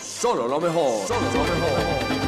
Solo lo mejor. Solo lo mejor.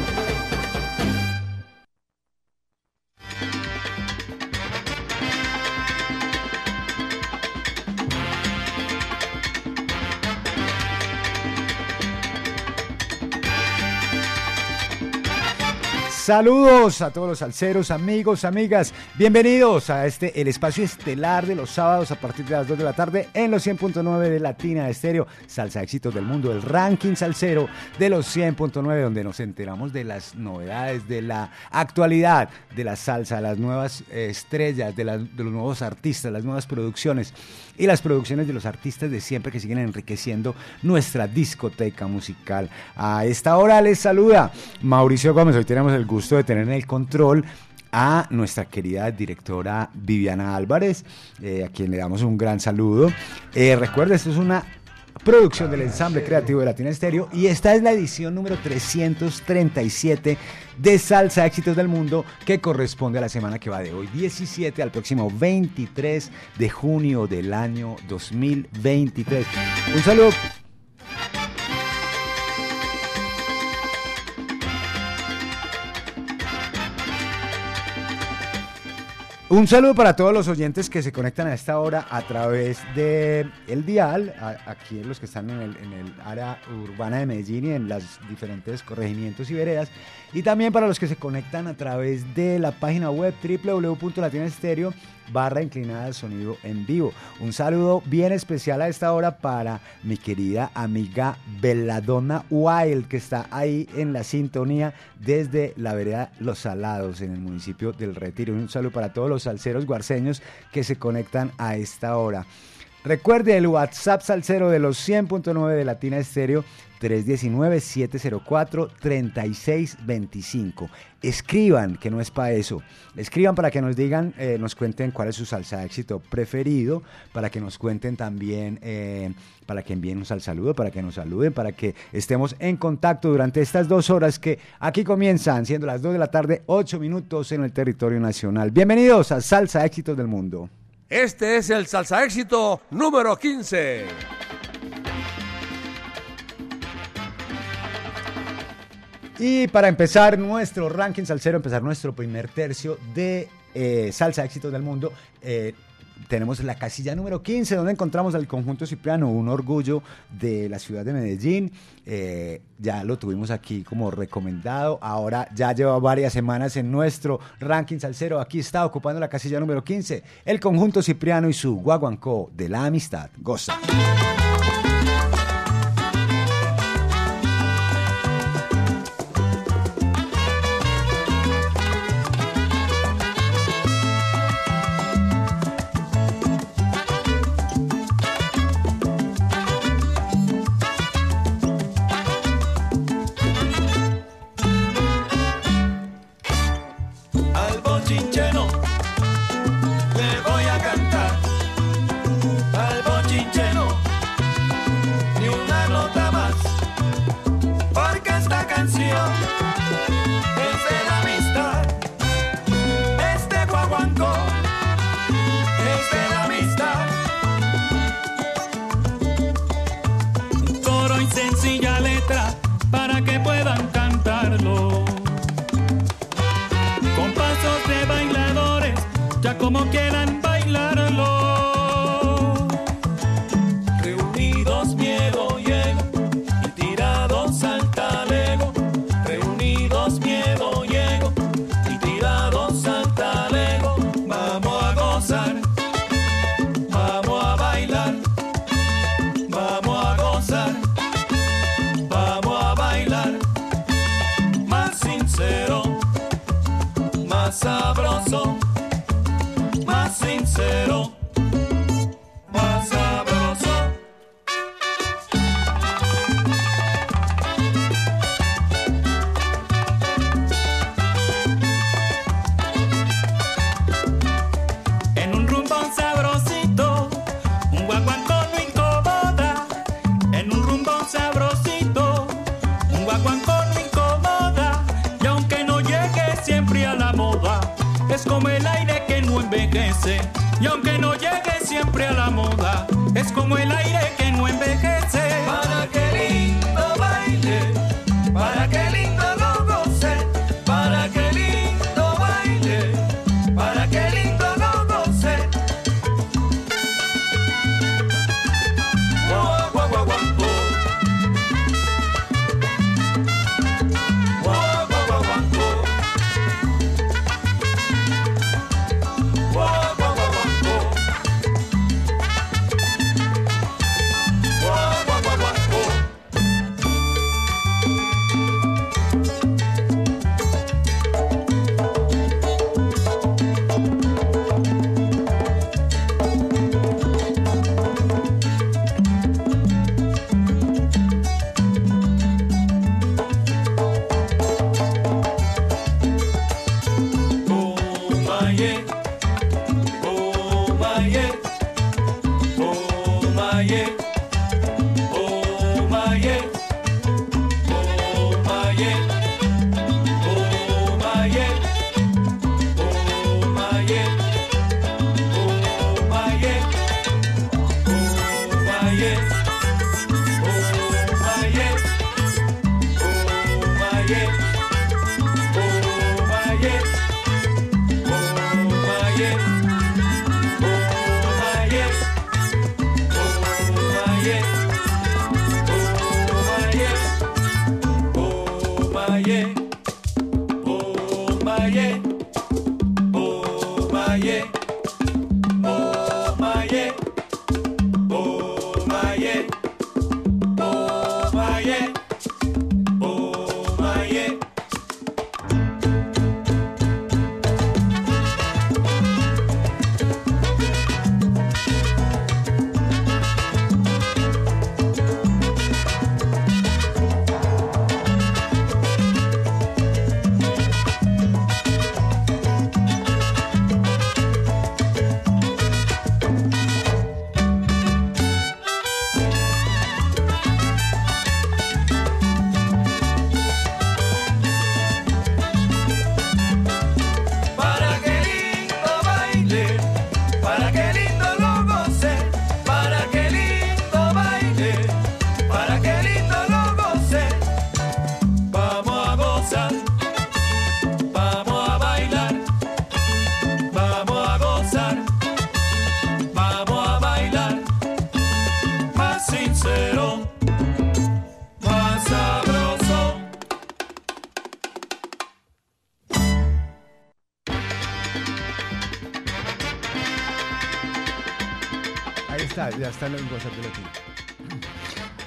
Saludos a todos los salseros, amigos, amigas. Bienvenidos a este, el espacio estelar de los sábados a partir de las 2 de la tarde en los 100.9 de Latina Estéreo. Salsa Éxitos del Mundo, el ranking salsero de los 100.9, donde nos enteramos de las novedades, de la actualidad de la salsa, las nuevas estrellas, de, de los nuevos artistas, las nuevas producciones y las producciones de los artistas de siempre que siguen enriqueciendo nuestra discoteca musical. A esta hora les saluda Mauricio Gómez. Hoy tenemos el gusto de tener en el control a nuestra querida directora Viviana Álvarez, eh, a quien le damos un gran saludo. Eh, recuerda, esto es una producción del ensamble creativo de Latina Estéreo y esta es la edición número 337 de Salsa Éxitos del Mundo que corresponde a la semana que va de hoy 17 al próximo 23 de junio del año 2023. Un saludo Un saludo para todos los oyentes que se conectan a esta hora a través de el dial, aquí los que están en el, en el, área urbana de Medellín y en los diferentes corregimientos y veredas, y también para los que se conectan a través de la página web www.latinaestereo barra inclinada al sonido en vivo. Un saludo bien especial a esta hora para mi querida amiga Belladonna Wild, que está ahí en la sintonía desde la vereda Los Salados, en el municipio del Retiro. Un saludo para todos los salseros guarceños que se conectan a esta hora. Recuerde el WhatsApp salsero de los 100.9 de Latina Estéreo 319-704-3625. Escriban, que no es para eso. Escriban para que nos digan, eh, nos cuenten cuál es su salsa de éxito preferido, para que nos cuenten también, eh, para que envíen un sal saludo, para que nos saluden, para que estemos en contacto durante estas dos horas que aquí comienzan, siendo las 2 de la tarde, 8 minutos en el territorio nacional. Bienvenidos a Salsa Éxitos del Mundo. Este es el Salsa Éxito número 15. Y para empezar nuestro ranking salsero, empezar nuestro primer tercio de eh, salsa éxitos del mundo, eh, tenemos la casilla número 15, donde encontramos al conjunto Cipriano, un orgullo de la ciudad de Medellín. Eh, ya lo tuvimos aquí como recomendado. Ahora ya lleva varias semanas en nuestro ranking salsero. Aquí está ocupando la casilla número 15, el conjunto Cipriano y su guaguancó de la amistad. Goza. sencilla letra para que puedan cantarlo. Con pasos de bailadores, ya como quieran bailarlo.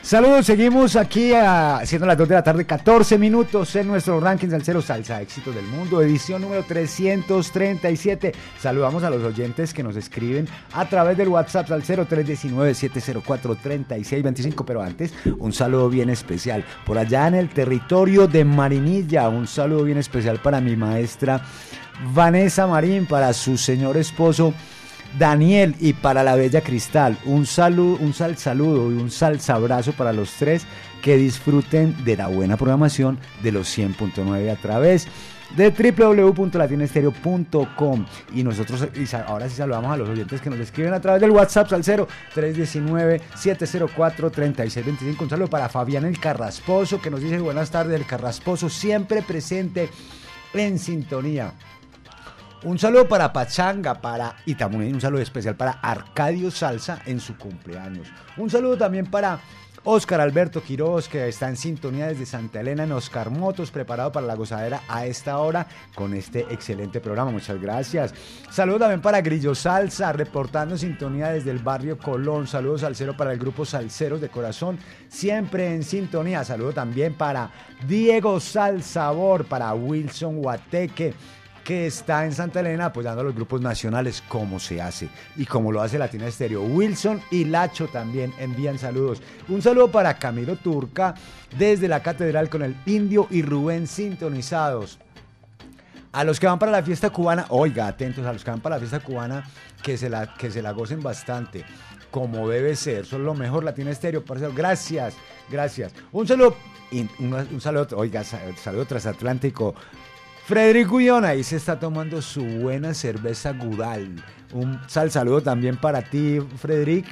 Saludos, seguimos aquí a, siendo las 2 de la tarde, 14 minutos en nuestro ranking del cero salsa éxitos del mundo, edición número 337. Saludamos a los oyentes que nos escriben a través del WhatsApp al 0319-704-3625. Pero antes, un saludo bien especial por allá en el territorio de Marinilla. Un saludo bien especial para mi maestra Vanessa Marín, para su señor esposo. Daniel y para la Bella Cristal, un saludo, un sal saludo y un salsa abrazo para los tres que disfruten de la buena programación de los 100.9 a través de www.latinestereo.com y nosotros ahora sí saludamos a los oyentes que nos escriben a través del WhatsApp al 0 319 704 3625 un saludo para Fabián el Carrasposo que nos dice buenas tardes el Carrasposo siempre presente en sintonía un saludo para Pachanga, para y un saludo especial para Arcadio Salsa en su cumpleaños. Un saludo también para Oscar Alberto Quiroz, que está en sintonía desde Santa Elena en Oscar Motos, preparado para la gozadera a esta hora con este excelente programa. Muchas gracias. Saludo también para Grillo Salsa, reportando sintonía desde el barrio Colón. Saludos salsero para el grupo Salseros de Corazón, siempre en sintonía. Saludo también para Diego Salsabor, para Wilson Guateque que está en Santa Elena apoyando a los grupos nacionales como se hace y como lo hace Latina Estéreo. Wilson y Lacho también envían saludos. Un saludo para Camilo Turca desde la catedral con el Indio y Rubén sintonizados. A los que van para la fiesta cubana, oiga, atentos, a los que van para la fiesta cubana, que se la, que se la gocen bastante, como debe ser. Son lo mejor, Latina Estéreo, parcero. Gracias, gracias. Un saludo, un, un saludo, oiga, sa- saludo transatlántico Frederic Gullón ahí se está tomando su buena cerveza Gudal. Un sal saludo también para ti, Frederic.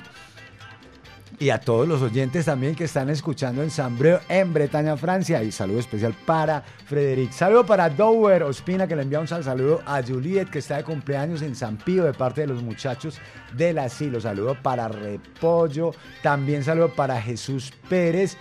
Y a todos los oyentes también que están escuchando en Sambreo, en Bretaña, Francia. Y saludo especial para Frederic. Saludo para Dower Ospina, que le envía un sal saludo a Juliet, que está de cumpleaños en San Pío, de parte de los muchachos del asilo. Saludo para Repollo. También saludo para Jesús Pérez.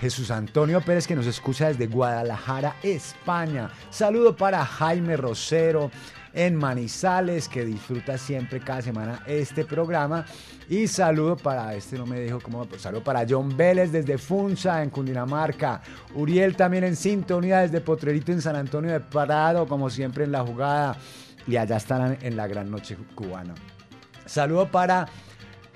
Jesús Antonio Pérez que nos escucha desde Guadalajara, España. Saludo para Jaime Rosero en Manizales que disfruta siempre cada semana este programa. Y saludo para, este no me dijo cómo, pues saludo para John Vélez desde Funza en Cundinamarca. Uriel también en sintonía desde Potrerito en San Antonio de Parado, como siempre en la jugada. Y allá estarán en la gran noche cubana. Saludo para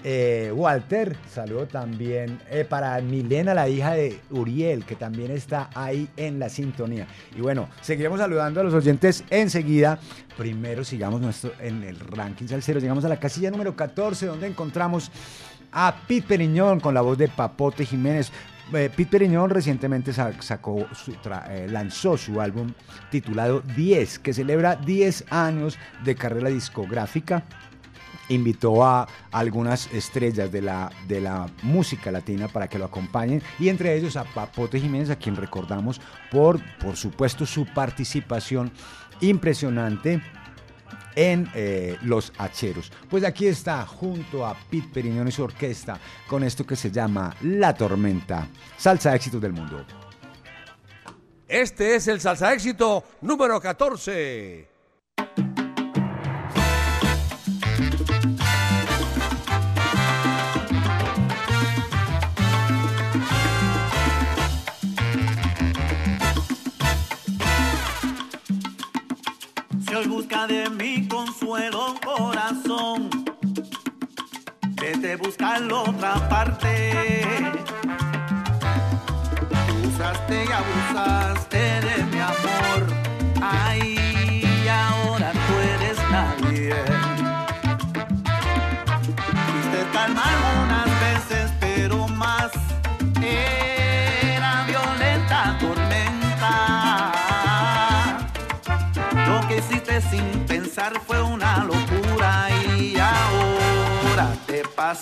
eh, Walter, saludo también eh, para Milena, la hija de Uriel, que también está ahí en la sintonía. Y bueno, seguiremos saludando a los oyentes enseguida. Primero sigamos nuestro, en el ranking salsero. Llegamos a la casilla número 14, donde encontramos a Pete Periñón con la voz de Papote Jiménez. Eh, Pete Periñón recientemente sa- sacó eh, lanzó su álbum titulado 10, que celebra 10 años de carrera discográfica invitó a algunas estrellas de la, de la música latina para que lo acompañen y entre ellos a Papote Jiménez, a quien recordamos por, por supuesto, su participación impresionante en eh, Los Hacheros. Pues aquí está, junto a Pete Periñón y su orquesta, con esto que se llama La Tormenta, salsa éxitos del mundo. Este es el salsa éxito número 14. Si hoy busca de mi consuelo corazón, vete a buscarlo otra parte. Usaste y abusaste de mi amor,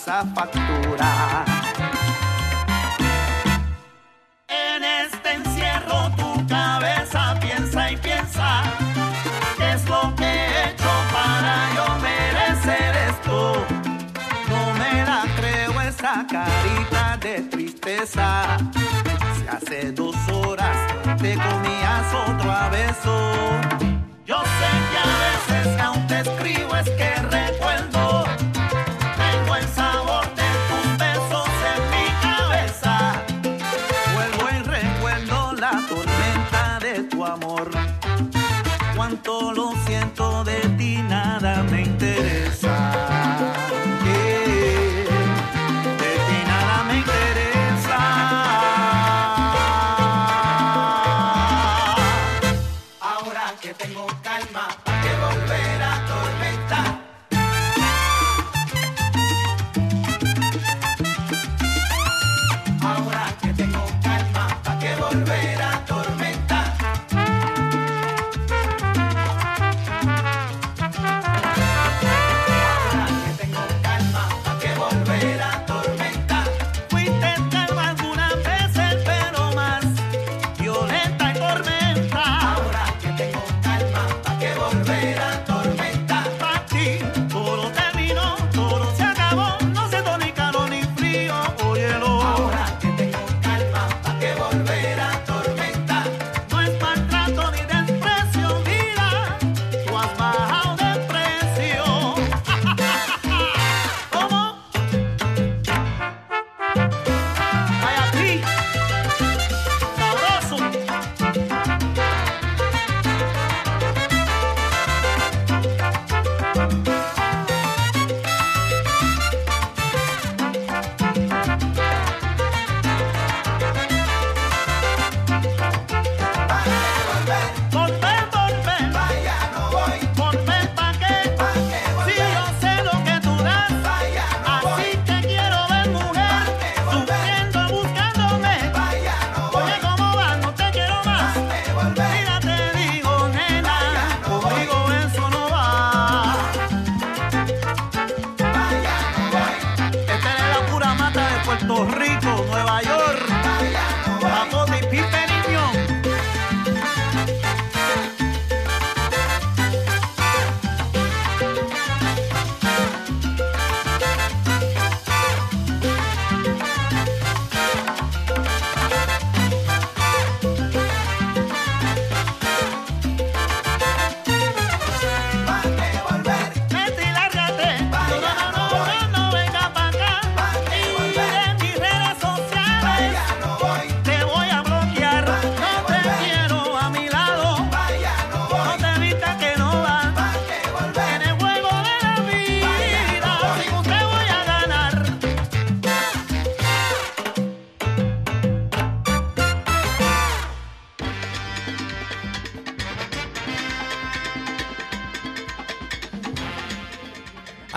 pasa factura. En este encierro tu cabeza piensa y piensa qué es lo que he hecho para yo merecer esto. No me la creo esa carita de tristeza. Si hace dos horas te comías otro a beso. Yo sé que a veces aún te escribo es que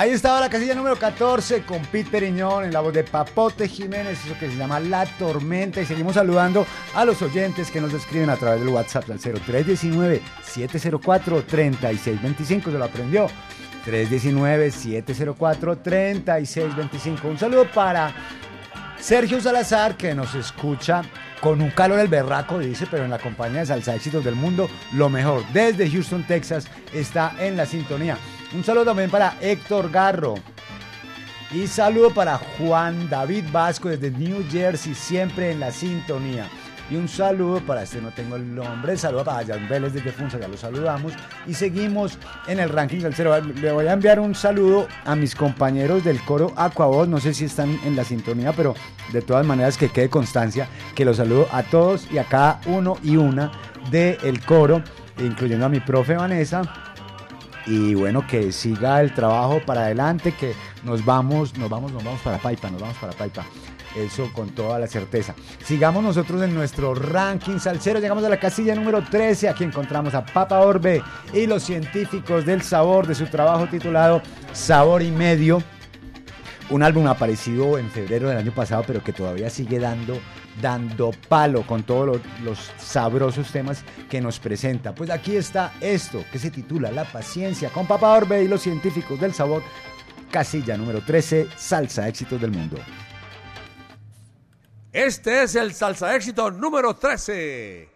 Ahí estaba la casilla número 14 con Pete Periñón en la voz de Papote Jiménez, eso que se llama La Tormenta. Y seguimos saludando a los oyentes que nos escriben a través del WhatsApp al 0319-704-3625. Se lo aprendió. 319-704-3625. Un saludo para Sergio Salazar que nos escucha con un calor el berraco, dice, pero en la compañía de Salsa Éxitos del Mundo, lo mejor. Desde Houston, Texas, está en la sintonía. Un saludo también para Héctor Garro. Y saludo para Juan David Vasco desde New Jersey, siempre en la sintonía. Y un saludo para este, no tengo el nombre, saludo para Jan Vélez desde Funza, ya lo saludamos. Y seguimos en el ranking del cero. Le voy a enviar un saludo a mis compañeros del coro Aquavoz, no sé si están en la sintonía, pero de todas maneras que quede constancia que los saludo a todos y a cada uno y una del coro, incluyendo a mi profe Vanessa y bueno, que siga el trabajo para adelante, que nos vamos, nos vamos, nos vamos para Paipa, nos vamos para Paipa. Eso con toda la certeza. Sigamos nosotros en nuestro ranking salsero. Llegamos a la casilla número 13. Aquí encontramos a Papa Orbe y los científicos del sabor de su trabajo titulado Sabor y Medio. Un álbum aparecido en febrero del año pasado, pero que todavía sigue dando dando palo con todos los, sabrosos temas que nos presenta. Pues aquí está esto que se titula La paciencia con Papa Orbe y los científicos del sabor. Casilla número 13, Salsa Éxitos del Mundo. Este es el Salsa Éxito número 13.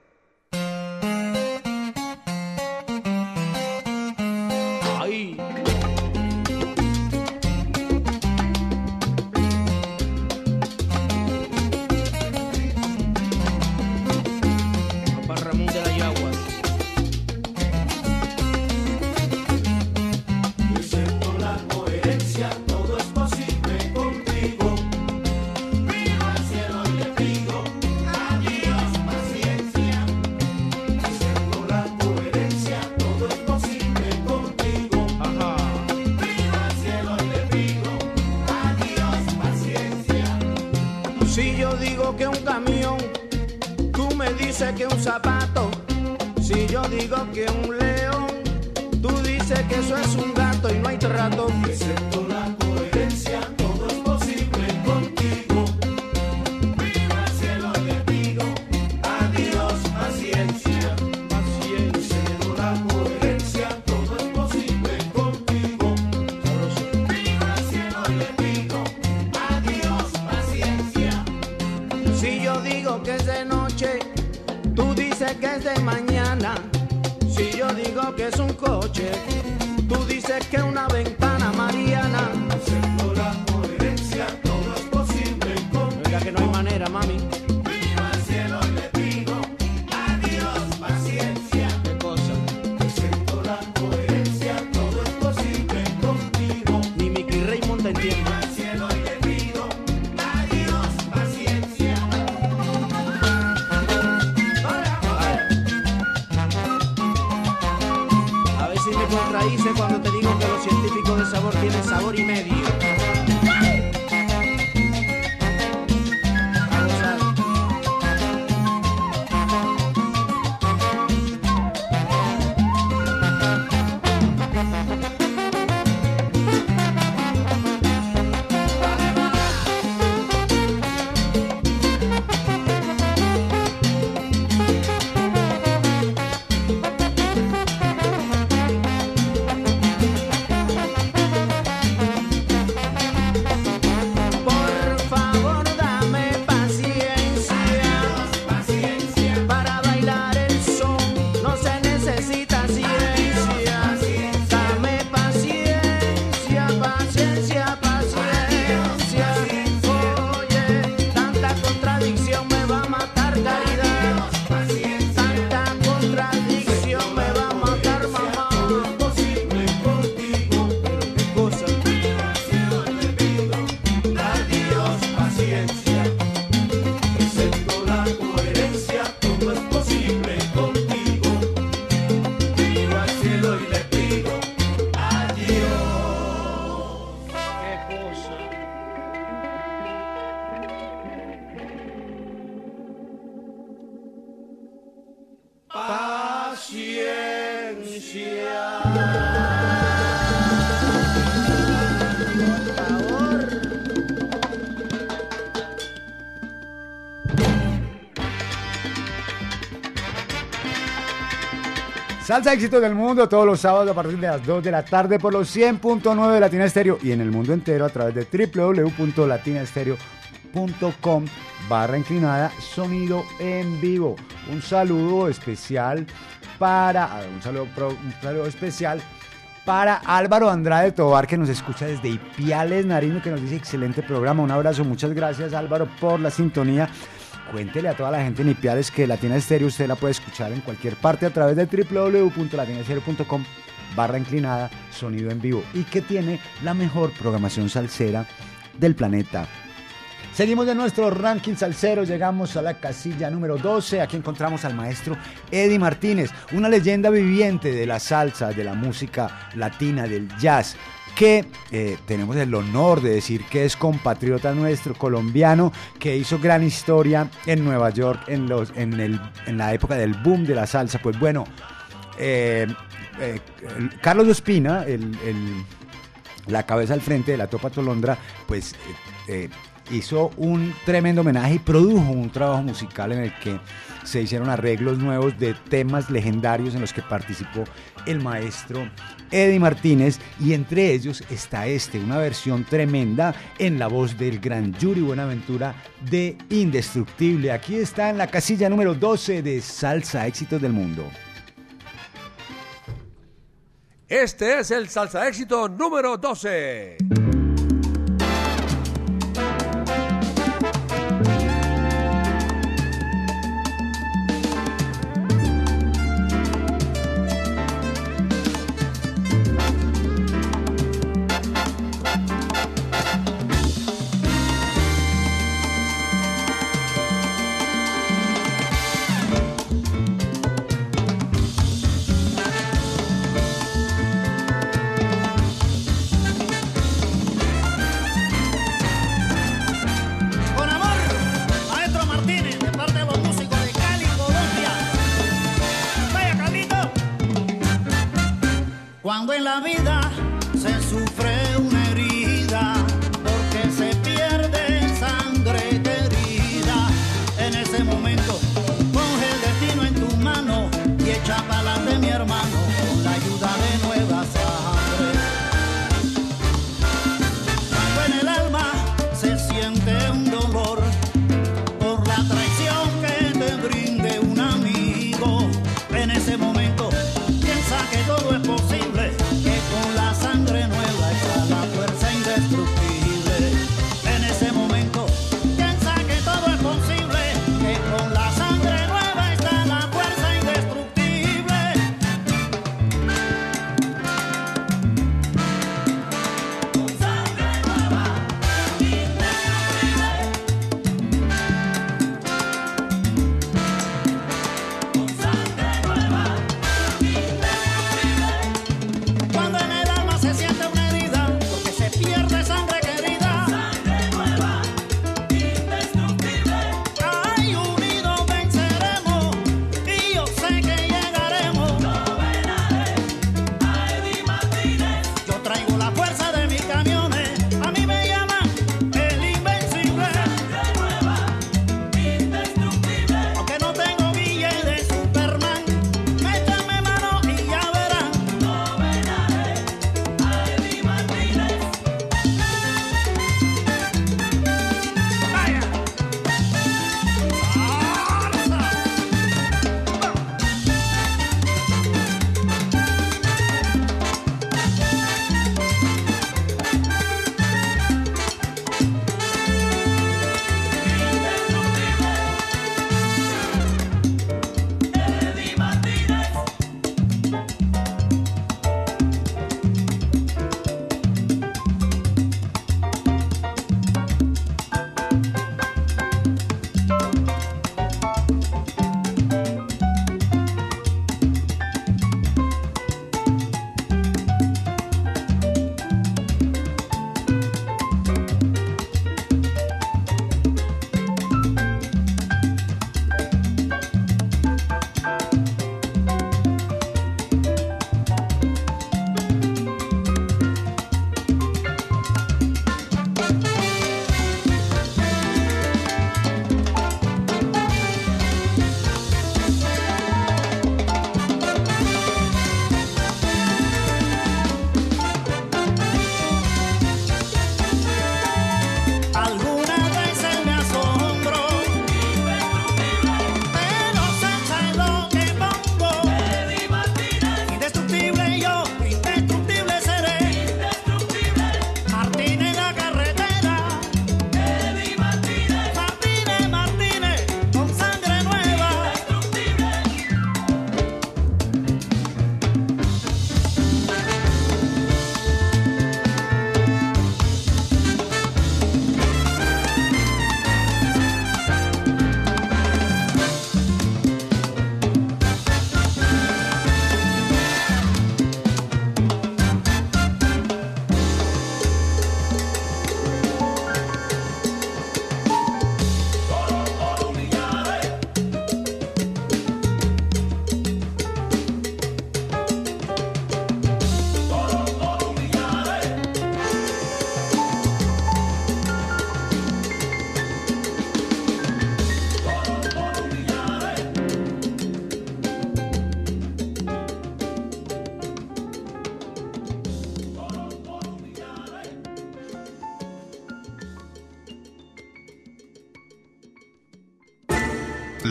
Digo que un león, tú dices que eso es un gato y no hay trato. Excepto la coherencia, todo es posible contigo. Miro al cielo y le pido adiós, paciencia. Excepto la coherencia, todo es posible contigo. Miro al cielo y le pido adiós, paciencia. Si yo digo que es de noche, tú dices que es de mañana. Que es un coche, Salsa éxito del mundo todos los sábados a partir de las 2 de la tarde por los 100.9 de Latina Estéreo y en el mundo entero a través de www.latinaestereo.com barra inclinada sonido en vivo. Un saludo especial para un saludo, un saludo especial para Álvaro Andrade Tobar que nos escucha desde Ipiales Nariño que nos dice excelente programa. Un abrazo, muchas gracias Álvaro por la sintonía. Cuéntele a toda la gente en que Latina Estéreo usted la puede escuchar en cualquier parte a través de www.latinaestereo.com barra inclinada sonido en vivo y que tiene la mejor programación salsera del planeta. Seguimos de nuestro ranking salsero, llegamos a la casilla número 12. Aquí encontramos al maestro Eddie Martínez, una leyenda viviente de la salsa, de la música latina, del jazz, que eh, tenemos el honor de decir que es compatriota nuestro colombiano, que hizo gran historia en Nueva York en, los, en, el, en la época del boom de la salsa. Pues bueno, eh, eh, Carlos Ospina, el, la cabeza al frente de la Topa Tolondra, pues hizo un tremendo homenaje y produjo un trabajo musical en el que se hicieron arreglos nuevos de temas legendarios en los que participó el maestro Eddie Martínez y entre ellos está este, una versión tremenda en la voz del gran Yuri Buenaventura de Indestructible. Aquí está en la casilla número 12 de Salsa Éxitos del Mundo. Este es el salsa éxito número 12.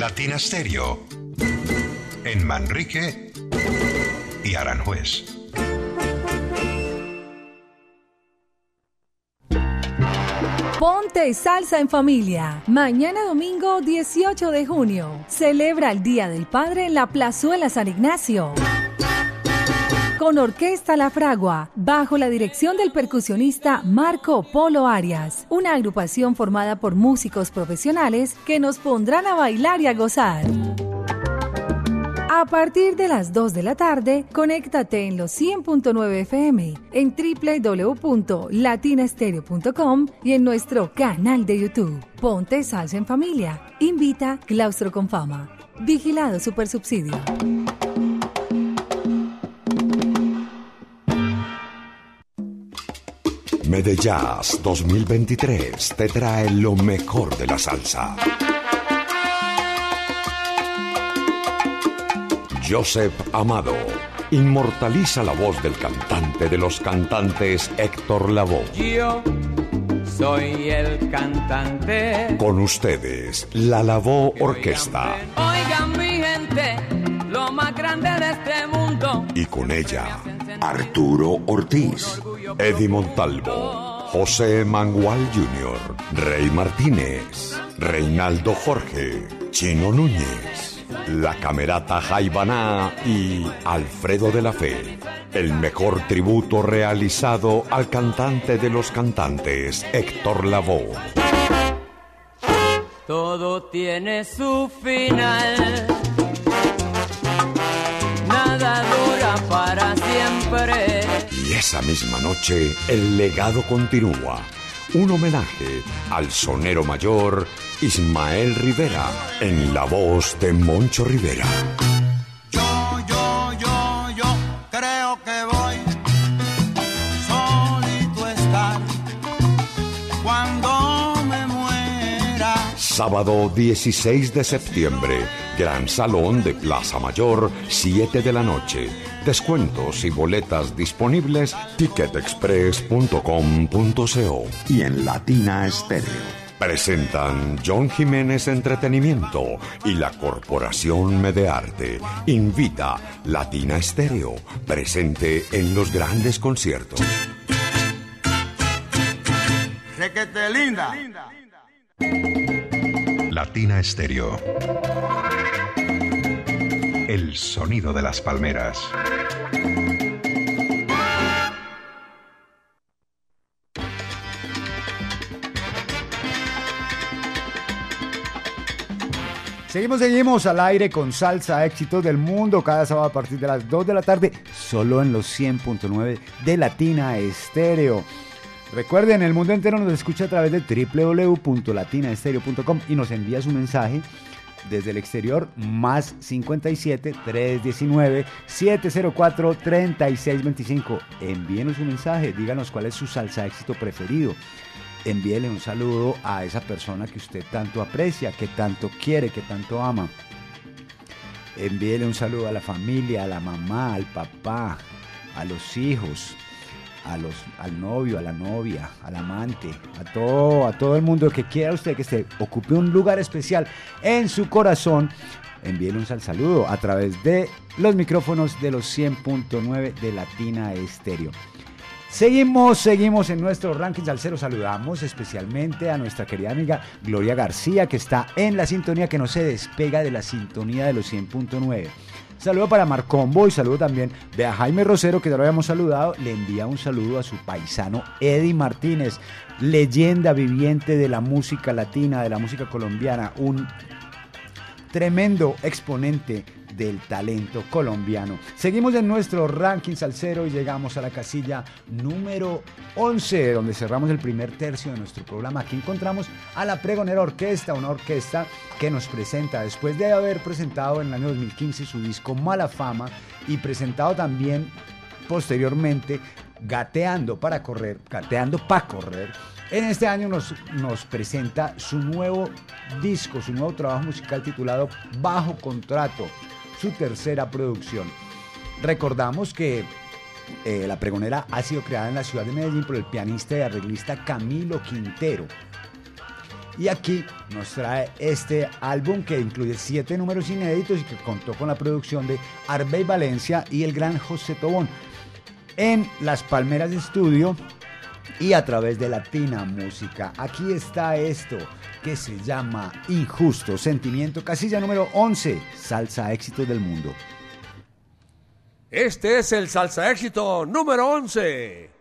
Latina Stereo. En Manrique y Aranjuez. Ponte salsa en familia. Mañana domingo 18 de junio. Celebra el Día del Padre en la Plazuela San Ignacio. Con Orquesta La Fragua, bajo la dirección del percusionista Marco Polo Arias, una agrupación formada por músicos profesionales que nos pondrán a bailar y a gozar. A partir de las 2 de la tarde, conéctate en los 100.9 FM, en www.latinastereo.com y en nuestro canal de YouTube. Ponte salsa en familia. Invita Claustro con Fama. Vigilado Supersubsidio. Medellas 2023 te trae lo mejor de la salsa. Joseph Amado inmortaliza la voz del cantante de los cantantes Héctor Lavoe. Yo soy el cantante. Con ustedes, la Lavoe Orquesta. Oigan mi gente, lo más grande de este mundo. Y con ella, Arturo Ortiz, Eddie Montalvo, José Mangual Jr., Rey Martínez, Reinaldo Jorge, Chino Núñez. La Camerata Jaibaná y Alfredo de la Fe. El mejor tributo realizado al cantante de los cantantes, Héctor Lavoe. Todo tiene su final. Esa misma noche, el legado continúa. Un homenaje al sonero mayor Ismael Rivera en la voz de Moncho Rivera. Yo, yo, yo, yo creo que voy solito estar cuando me muera. Sábado 16 de septiembre, Gran Salón de Plaza Mayor, 7 de la noche. Descuentos y boletas disponibles ticketexpress.com.co y en Latina Estéreo. Presentan John Jiménez Entretenimiento y la Corporación Medearte. Invita Latina Estéreo, presente en los grandes conciertos. Requete linda. Latina Stereo. El sonido de las palmeras. Seguimos, seguimos al aire con salsa, éxitos del mundo, cada sábado a partir de las 2 de la tarde, solo en los 100.9 de Latina Estéreo. Recuerden, el mundo entero nos escucha a través de www.latinaestereo.com y nos envía su mensaje desde el exterior más 57 319 704 3625. Envíenos un mensaje, díganos cuál es su salsa éxito preferido. Envíele un saludo a esa persona que usted tanto aprecia, que tanto quiere, que tanto ama. Envíele un saludo a la familia, a la mamá, al papá, a los hijos, a los, al novio, a la novia, al amante, a todo, a todo el mundo que quiera usted que se ocupe un lugar especial en su corazón. Envíele un sal saludo a través de los micrófonos de los 100.9 de Latina Estéreo. Seguimos, seguimos en nuestro ranking salsero. Saludamos especialmente a nuestra querida amiga Gloria García, que está en la sintonía, que no se despega de la sintonía de los 100.9. Saludo para Marcombo y saludo también de a Jaime Rosero, que ya lo habíamos saludado. Le envía un saludo a su paisano Eddie Martínez, leyenda viviente de la música latina, de la música colombiana, un tremendo exponente del talento colombiano. Seguimos en nuestro ranking salsero y llegamos a la casilla número 11, donde cerramos el primer tercio de nuestro programa. Aquí encontramos a la Pregonera Orquesta, una orquesta que nos presenta, después de haber presentado en el año 2015 su disco Mala Fama y presentado también posteriormente Gateando para correr, Gateando para correr. En este año nos, nos presenta su nuevo disco, su nuevo trabajo musical titulado Bajo Contrato, tercera producción. Recordamos que eh, La Pregonera ha sido creada en la ciudad de Medellín por el pianista y arreglista Camilo Quintero. Y aquí nos trae este álbum que incluye siete números inéditos y que contó con la producción de Arbey Valencia y el gran José Tobón. En Las Palmeras de Estudio y a través de Latina Música. Aquí está esto que se llama Injusto Sentimiento, casilla número 11, Salsa Éxitos del Mundo. Este es el salsa éxito número 11.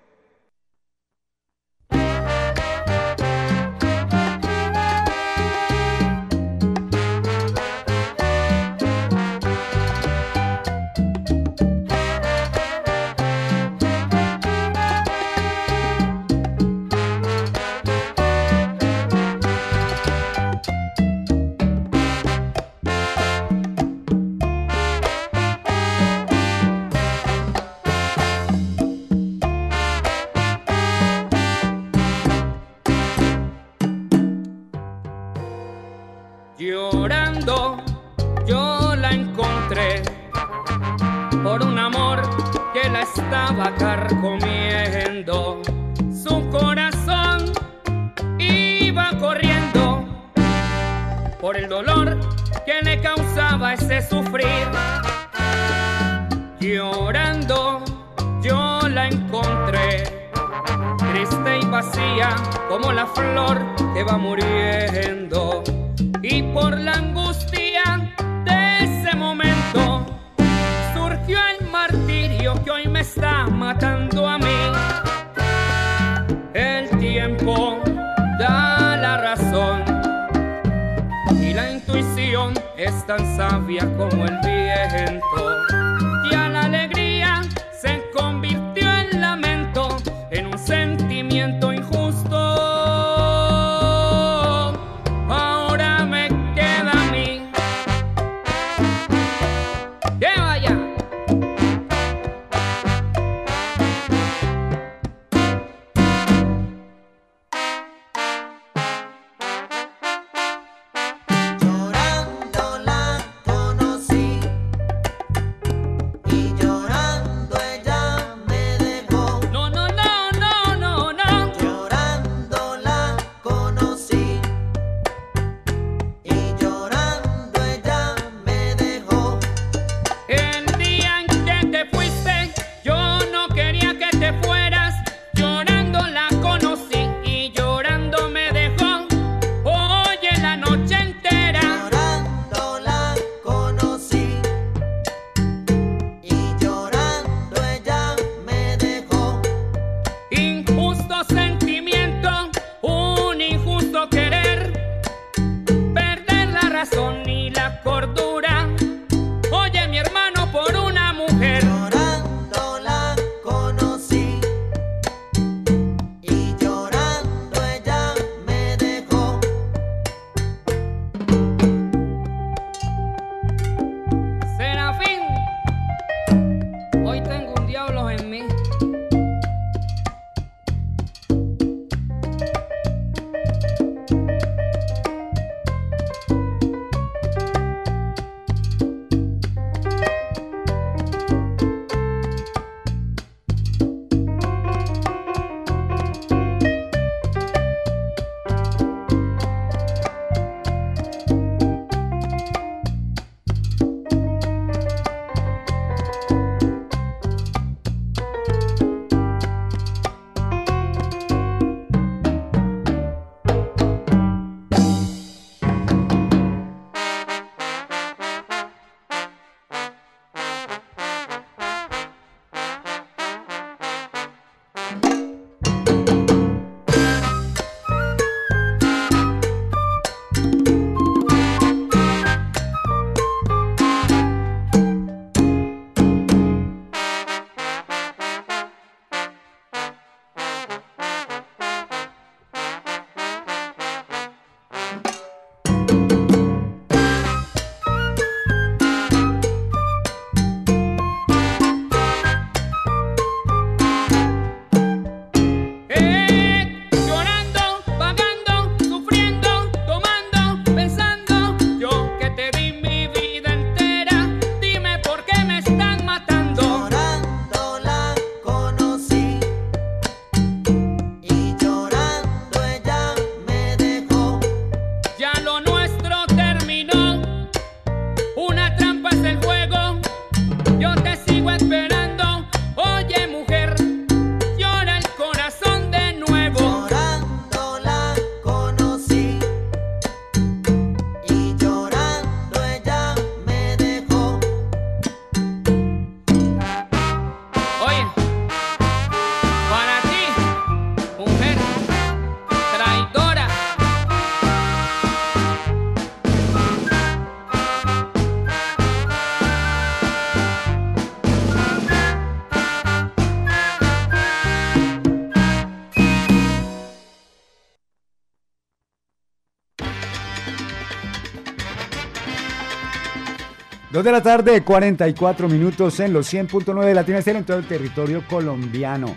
De la tarde, 44 minutos en los 100.9 de Latina Estéreo en todo el territorio colombiano.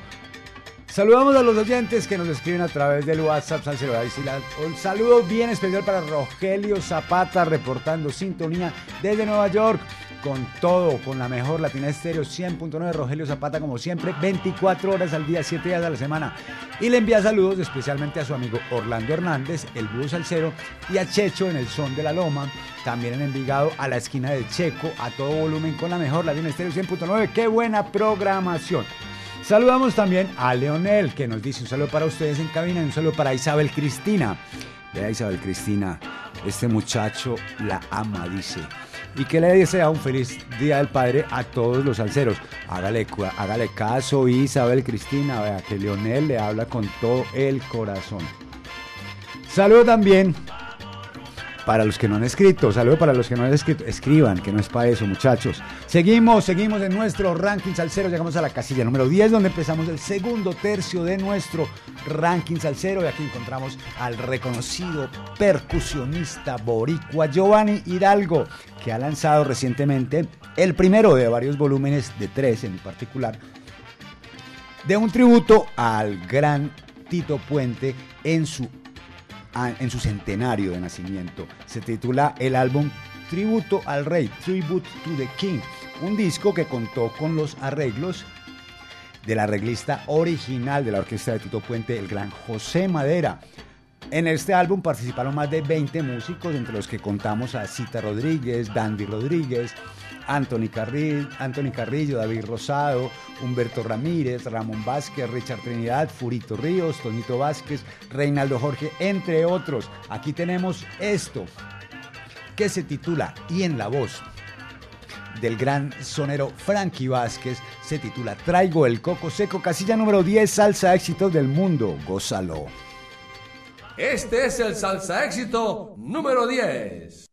Saludamos a los oyentes que nos escriben a través del WhatsApp sí la- Un saludo bien especial para Rogelio Zapata, reportando sintonía desde Nueva York. Con todo, con la mejor Latina Estéreo 100.9. Rogelio Zapata, como siempre, 24 horas al día, 7 días a la semana. Y le envía saludos especialmente a su amigo Orlando Hernández, el búho salsero, y a Checho en el son de la loma. También en Envigado, a la esquina de Checo, a todo volumen con la mejor Latina Estéreo 100.9. ¡Qué buena programación! Saludamos también a Leonel, que nos dice un saludo para ustedes en cabina y un saludo para Isabel Cristina. Vea Isabel Cristina, este muchacho la ama, dice. Y que le desea un feliz Día del Padre a todos los salseros. Hágale, hágale caso, Isabel Cristina, vea que Leonel le habla con todo el corazón. Saludo también para los que no han escrito, saludo para los que no han escrito, escriban, que no es para eso, muchachos. Seguimos, seguimos en nuestro ranking salsero, llegamos a la casilla número 10, donde empezamos el segundo tercio de nuestro ranking salsero, y aquí encontramos al reconocido percusionista boricua Giovanni Hidalgo, que ha lanzado recientemente el primero de varios volúmenes, de tres en particular, de un tributo al gran Tito Puente en su en su centenario de nacimiento. Se titula el álbum Tributo al Rey, Tribute to the King, un disco que contó con los arreglos del arreglista original de la orquesta de Tito Puente, el gran José Madera. En este álbum participaron más de 20 músicos, entre los que contamos a Cita Rodríguez, Dandy Rodríguez, Anthony, Carril, Anthony Carrillo, David Rosado, Humberto Ramírez, Ramón Vázquez, Richard Trinidad, Furito Ríos, Tonito Vázquez, Reinaldo Jorge, entre otros. Aquí tenemos esto, que se titula Y en la voz del gran sonero Frankie Vázquez, se titula Traigo el coco seco, casilla número 10, salsa éxitos del mundo, gózalo. Este es el salsa éxito número 10.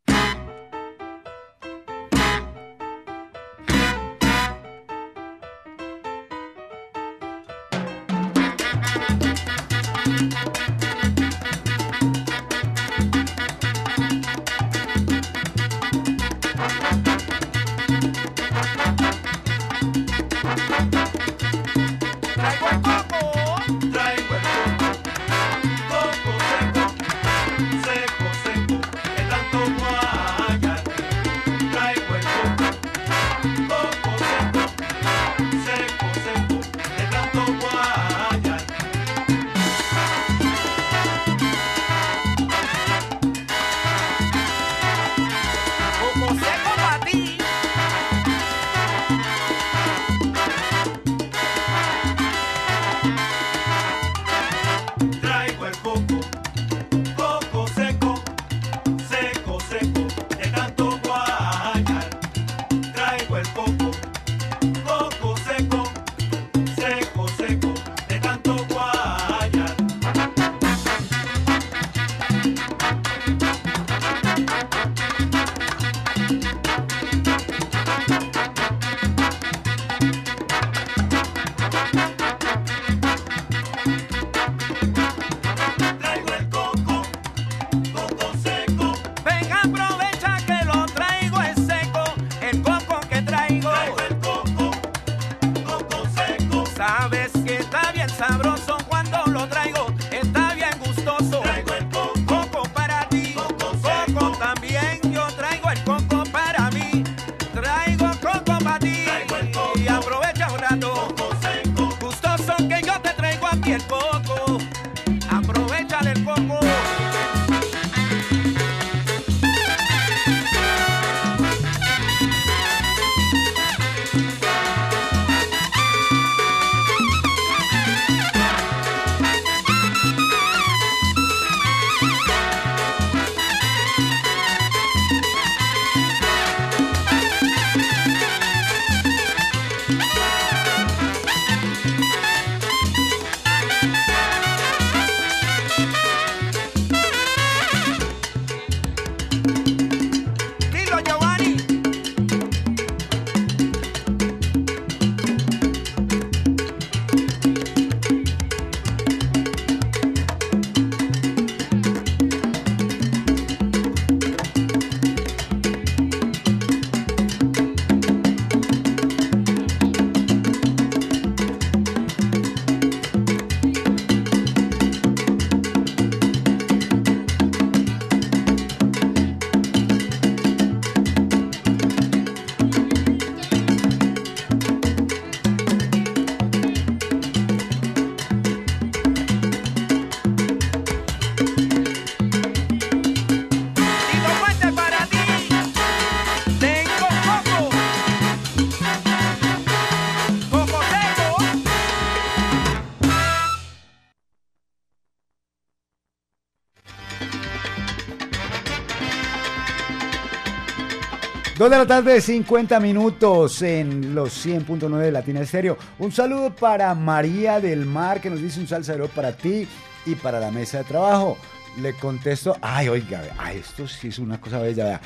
De la tarde, 50 minutos en los 100.9 de Latina Estéreo. Un saludo para María del Mar, que nos dice un salsero para ti y para la mesa de trabajo. Le contesto, ay, oiga, ay, esto sí es una cosa bella.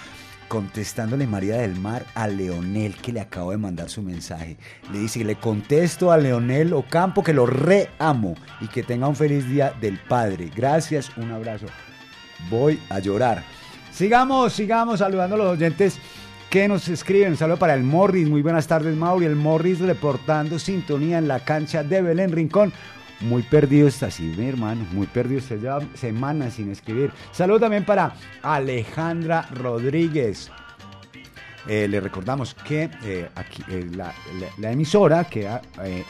Contestándole María del Mar a Leonel, que le acabo de mandar su mensaje. Le dice, le contesto a Leonel Ocampo que lo reamo y que tenga un feliz día del Padre. Gracias, un abrazo. Voy a llorar. Sigamos, sigamos saludando a los oyentes que nos escriben. Un saludo para el Morris. Muy buenas tardes, Mauri. El Morris reportando sintonía en la cancha de Belén Rincón. Muy perdido está así, mi hermano. Muy perdido. Usted lleva semanas sin escribir. Saludo también para Alejandra Rodríguez. Eh, le recordamos que eh, aquí eh, la, la- emisora queda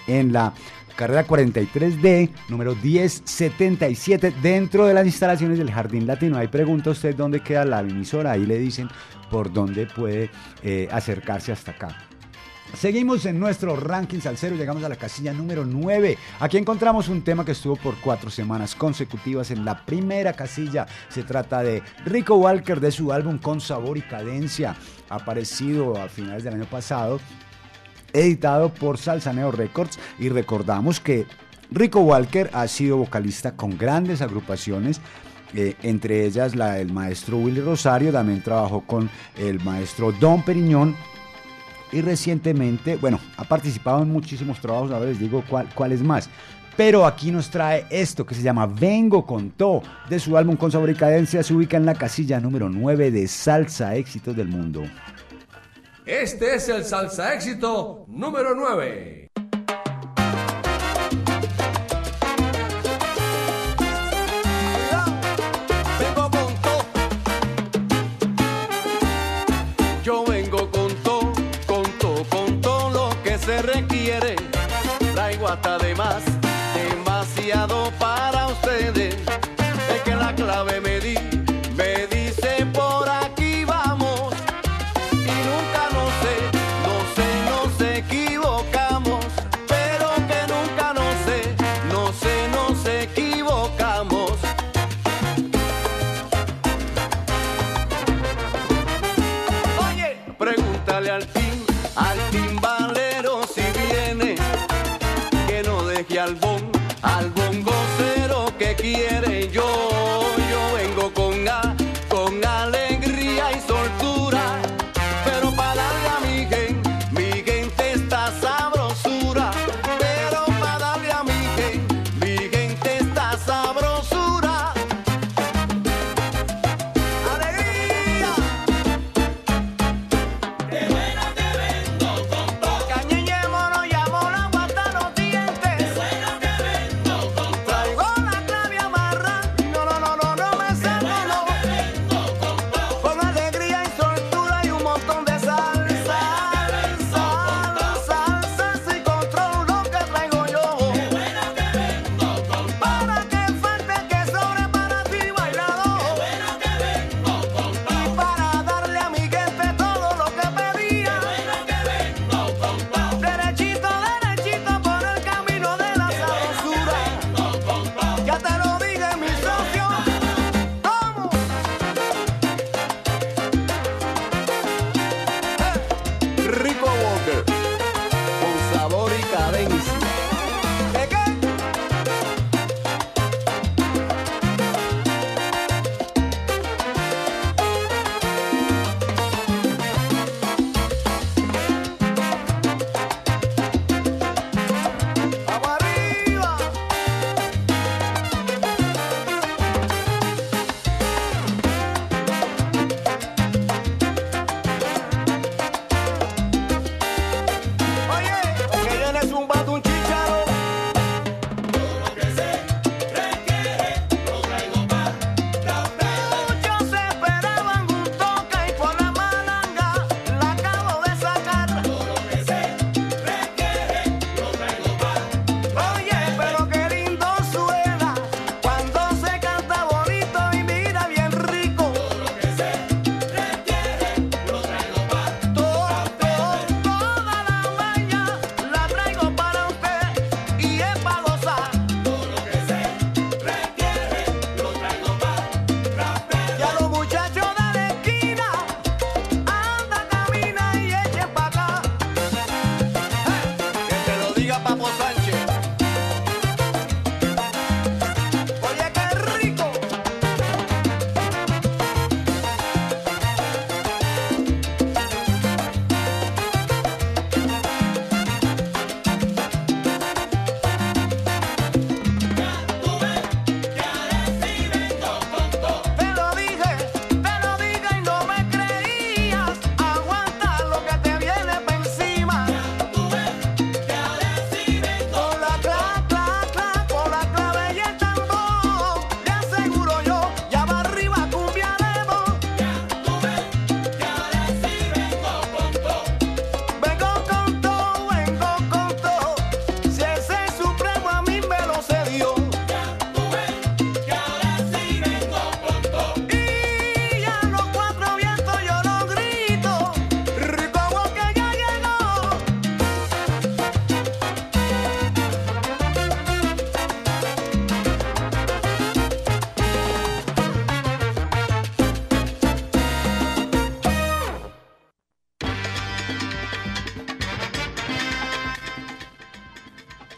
en la carrera 43D, número 1077, dentro de las instalaciones del Jardín Latino. Ahí pregunta usted dónde queda la emisora, ahí le dicen por dónde puede eh, acercarse hasta acá. Seguimos en nuestro ranking salsero, llegamos a la casilla número 9. Aquí encontramos un tema que estuvo por cuatro semanas consecutivas en la primera casilla. Se trata de Rico Walker de su álbum Con Sabor y Cadencia, aparecido a finales del año pasado editado por Salsaneo Records y recordamos que Rico Walker ha sido vocalista con grandes agrupaciones, eh, entre ellas la del maestro Willy Rosario, también trabajó con el maestro Don Periñón y recientemente, bueno, ha participado en muchísimos trabajos, ahora les digo cuál, cuál más. Pero aquí nos trae esto que se llama Vengo con To, de su álbum Con Sabor y Cadencia, se ubica en la casilla número 9 de Salsa Éxitos del Mundo. Este es el salsa éxito número 9. Hasta de más,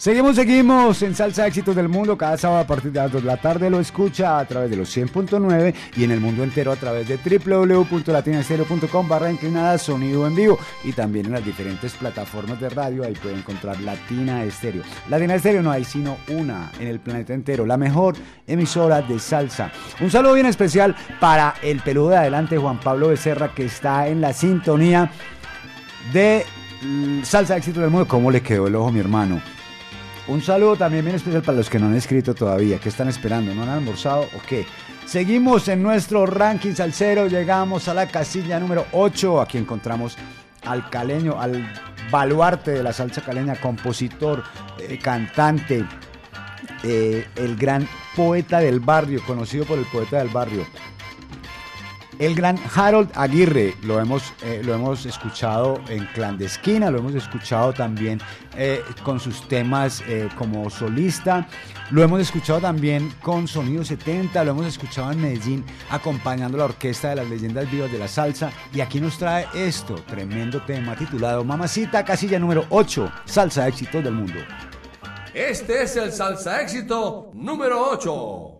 Seguimos, seguimos en Salsa Éxitos del Mundo. Cada sábado a partir de las 2 de la tarde lo escucha a través de los 100.9 y en el mundo entero a través de www.latinaestereo.com barra inclinada sonido en vivo y también en las diferentes plataformas de radio. Ahí puede encontrar Latina Estéreo. Latina Estéreo no hay sino una en el planeta entero, la mejor emisora de salsa. Un saludo bien especial para el peludo de adelante Juan Pablo Becerra que está en la sintonía de mm, Salsa Éxitos del Mundo. ¿Cómo le quedó el ojo, mi hermano? Un saludo también bien especial para los que no han escrito todavía. ¿Qué están esperando? ¿No han almorzado o qué? Seguimos en nuestro ranking salsero. Llegamos a la casilla número 8. Aquí encontramos al caleño, al baluarte de la salsa caleña, compositor, eh, cantante, eh, el gran poeta del barrio, conocido por el poeta del barrio. El gran Harold Aguirre, lo hemos, eh, lo hemos escuchado en Clandestina, lo hemos escuchado también eh, con sus temas eh, como solista, lo hemos escuchado también con Sonido 70, lo hemos escuchado en Medellín acompañando la orquesta de las leyendas vivas de la salsa y aquí nos trae esto, tremendo tema titulado Mamacita, casilla número 8, Salsa Éxitos del Mundo. Este es el salsa éxito número 8.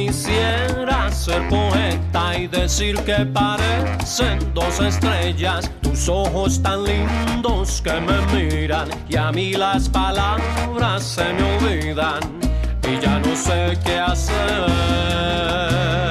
ser poeta y decir que parecen dos estrellas, tus ojos tan lindos que me miran y a mí las palabras se me olvidan y ya no sé qué hacer.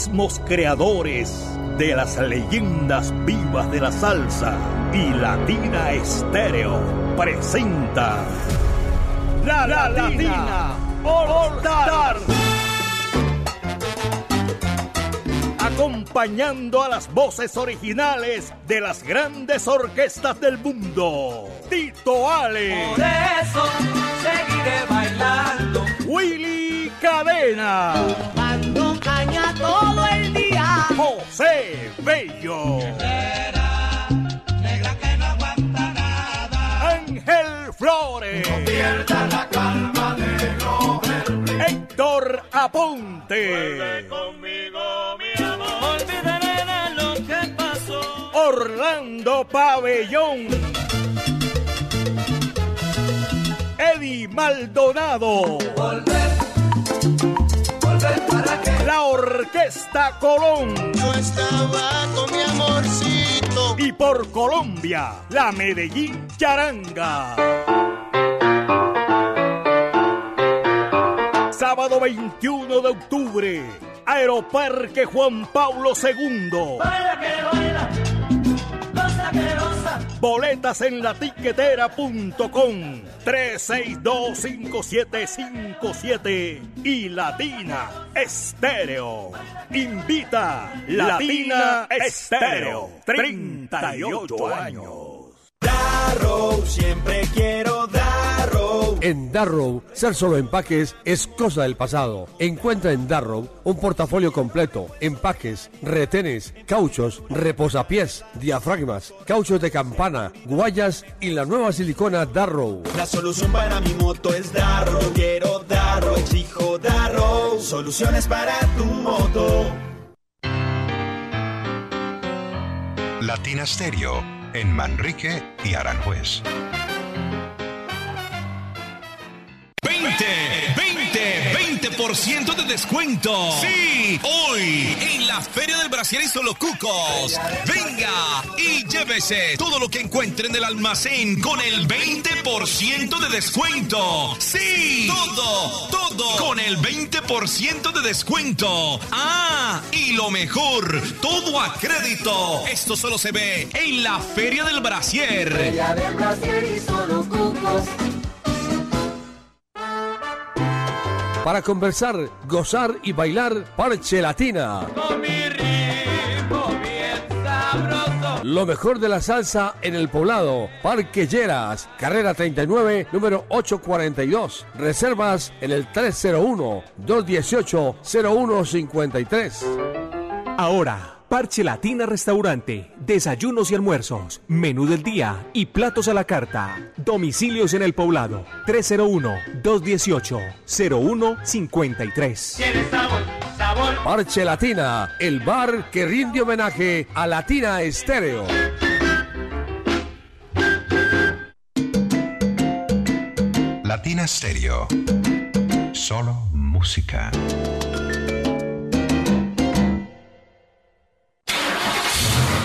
Mismos creadores de las leyendas vivas de la salsa y Latina Estéreo presenta La Latina, All Star. Acompañando a las voces originales de las grandes orquestas del mundo. Tito Ale. Por eso seguiré bailando. Willy Cadena. Aponte. conmigo, mi amor. Olvidaré de lo que pasó. Orlando Pabellón. Eddie Maldonado. Volver, volver para que La Orquesta Colón. yo estaba con mi amorcito. Y por Colombia, la Medellín Charanga. Sábado 21 de octubre, Aeroparque Juan Pablo II. Baila que baila, goza que goza. Boletas en la tiquetera.com 3625757 y Latina Estéreo. Invita Latina Estéreo. 38 años. Darrow, siempre quiero Darrow. En Darrow, ser solo empaques es cosa del pasado. Encuentra en Darrow un portafolio completo, empaques, retenes, cauchos, reposapiés, diafragmas, cauchos de campana, guayas y la nueva silicona Darrow. La solución para mi moto es Darrow. Quiero Darrow, exijo Darrow. Soluciones para tu moto. Latina Stereo. En Manrique y Aranjuez. 20, 20, 20% de descuento. Sí, hoy en la Feria del Brasier y Solo Cucos. Venga y llévese todo lo que encuentre en el almacén con el 20% de descuento. Sí, todo, todo con el 20% de descuento. Ah, y lo mejor, todo a crédito. Esto solo se ve en la Feria del Brasier. de Brasil y solo cucos. Para conversar, gozar y bailar, Parche Latina. Con mi bien sabroso. Lo mejor de la salsa en el poblado. Parque Lleras, carrera 39, número 842. Reservas en el 301-218-0153. Ahora, Parche Latina Restaurante, desayunos y almuerzos, menú del día y platos a la carta. Domicilios en el poblado 301-218-0153. Tiene sabor, sabor. Parche Latina, el bar que rinde homenaje a Latina Estéreo. Latina Stereo. Solo música.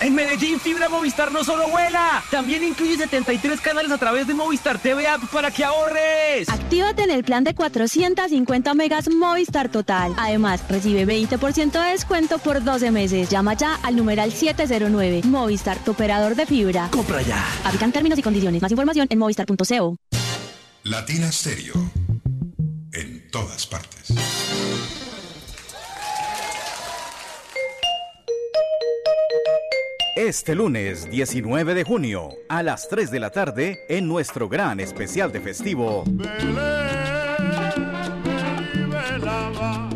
En Medellín, Fibra Movistar no solo vuela, también incluye 73 canales a través de Movistar TV App para que ahorres. Actívate en el plan de 450 megas Movistar Total. Además, recibe 20% de descuento por 12 meses. Llama ya al numeral 709. Movistar, tu operador de fibra. Compra ya. Aplican términos y condiciones. Más información en movistar.co. Latina Stereo. En todas partes. Este lunes 19 de junio a las 3 de la tarde en nuestro gran especial de festivo.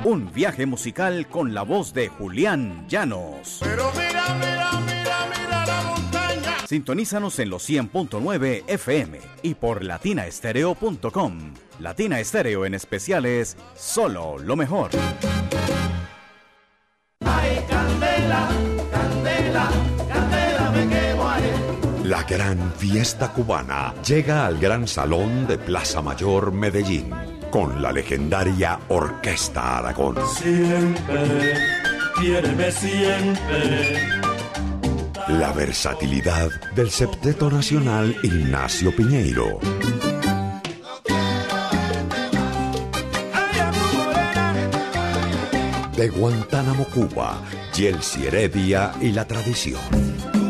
Un viaje musical con la voz de Julián Llanos. Pero mira, mira, mira, mira la montaña. Sintonízanos en los 100.9 FM y por latinaestereo.com. Latina Estéreo en especiales, solo lo mejor. Ay, candela, candela, La gran fiesta cubana llega al Gran Salón de Plaza Mayor Medellín con la legendaria Orquesta Aragón. Siempre, quiéreme siempre. La versatilidad del septeto nacional Ignacio Piñeiro. De Guantánamo, Cuba, Yelsi Heredia y la tradición.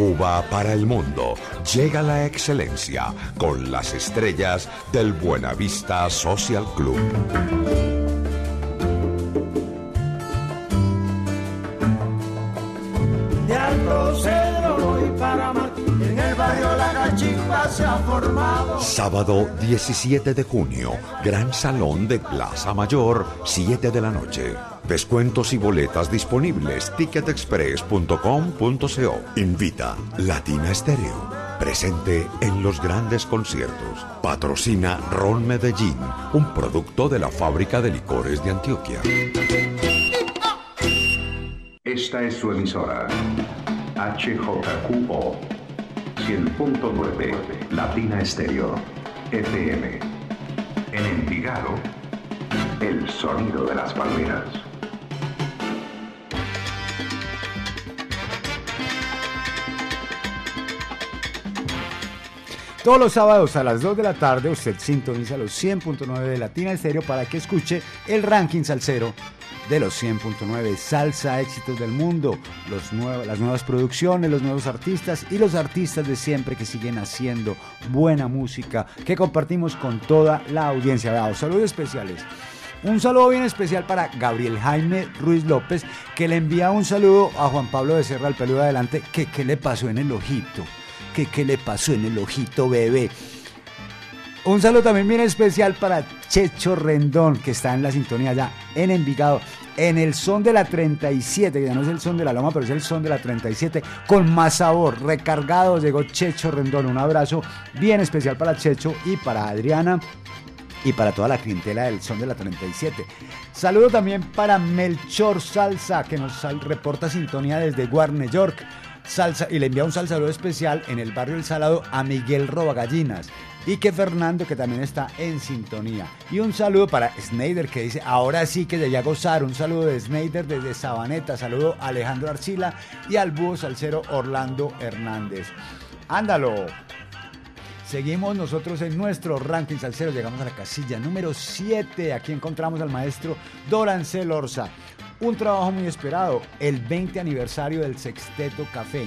Cuba para el mundo llega la excelencia con las estrellas del Buenavista Social Club. De Alto Cedro voy para Martín. En el barrio La Cachimba se ha formado. Sábado 17 de junio, Gran Salón de Plaza Mayor, 7 de la noche. Descuentos y boletas disponibles ticketexpress.com.co. Invita Latina Estéreo. Presente en los grandes conciertos. Patrocina Ron Medellín, un producto de la fábrica de licores de Antioquia. Esta es su emisora. HJQO 100.9 Latina Estéreo FM. En Envigado, el sonido de las palmeras. Todos los sábados a las 2 de la tarde usted sintoniza los 100.9 de Latina Estéreo para que escuche el ranking salsero de los 100.9 Salsa Éxitos del Mundo, los las nuevas producciones, los nuevos artistas y los artistas de siempre que siguen haciendo buena música que compartimos con toda la audiencia. Veamos, saludos especiales. Un saludo bien especial para Gabriel Jaime Ruiz López, que le envía un saludo a Juan Pablo Becerra, al peludo adelante, que qué le pasó en el ojito, que qué le pasó en el ojito, bebé. Un saludo también bien especial para Checho Rendón, que está en la sintonía ya en Envigado, en el son de la 37, que ya no es el son de la loma, pero es el son de la 37, con más sabor, recargado, llegó Checho Rendón. Un abrazo bien especial para Checho y para Adriana y para toda la clientela del Son de la 37. Saludo también para Melchor Salsa, que nos reporta sintonía desde Warner York. Salsa, y le envía un sal saludo especial en el barrio El Salado a Miguel Robagallinas. Y que Fernando, que también está en sintonía. Y un saludo para Snyder, que dice, ahora sí que llegué a gozar. Un saludo de Snyder desde Sabaneta. Saludo a Alejandro Arcila y al búho salsero Orlando Hernández. Ándalo. Seguimos nosotros en nuestro ranking salsero, llegamos a la casilla número 7. Aquí encontramos al maestro Dorancel Orza. Un trabajo muy esperado, el 20 aniversario del Sexteto Café.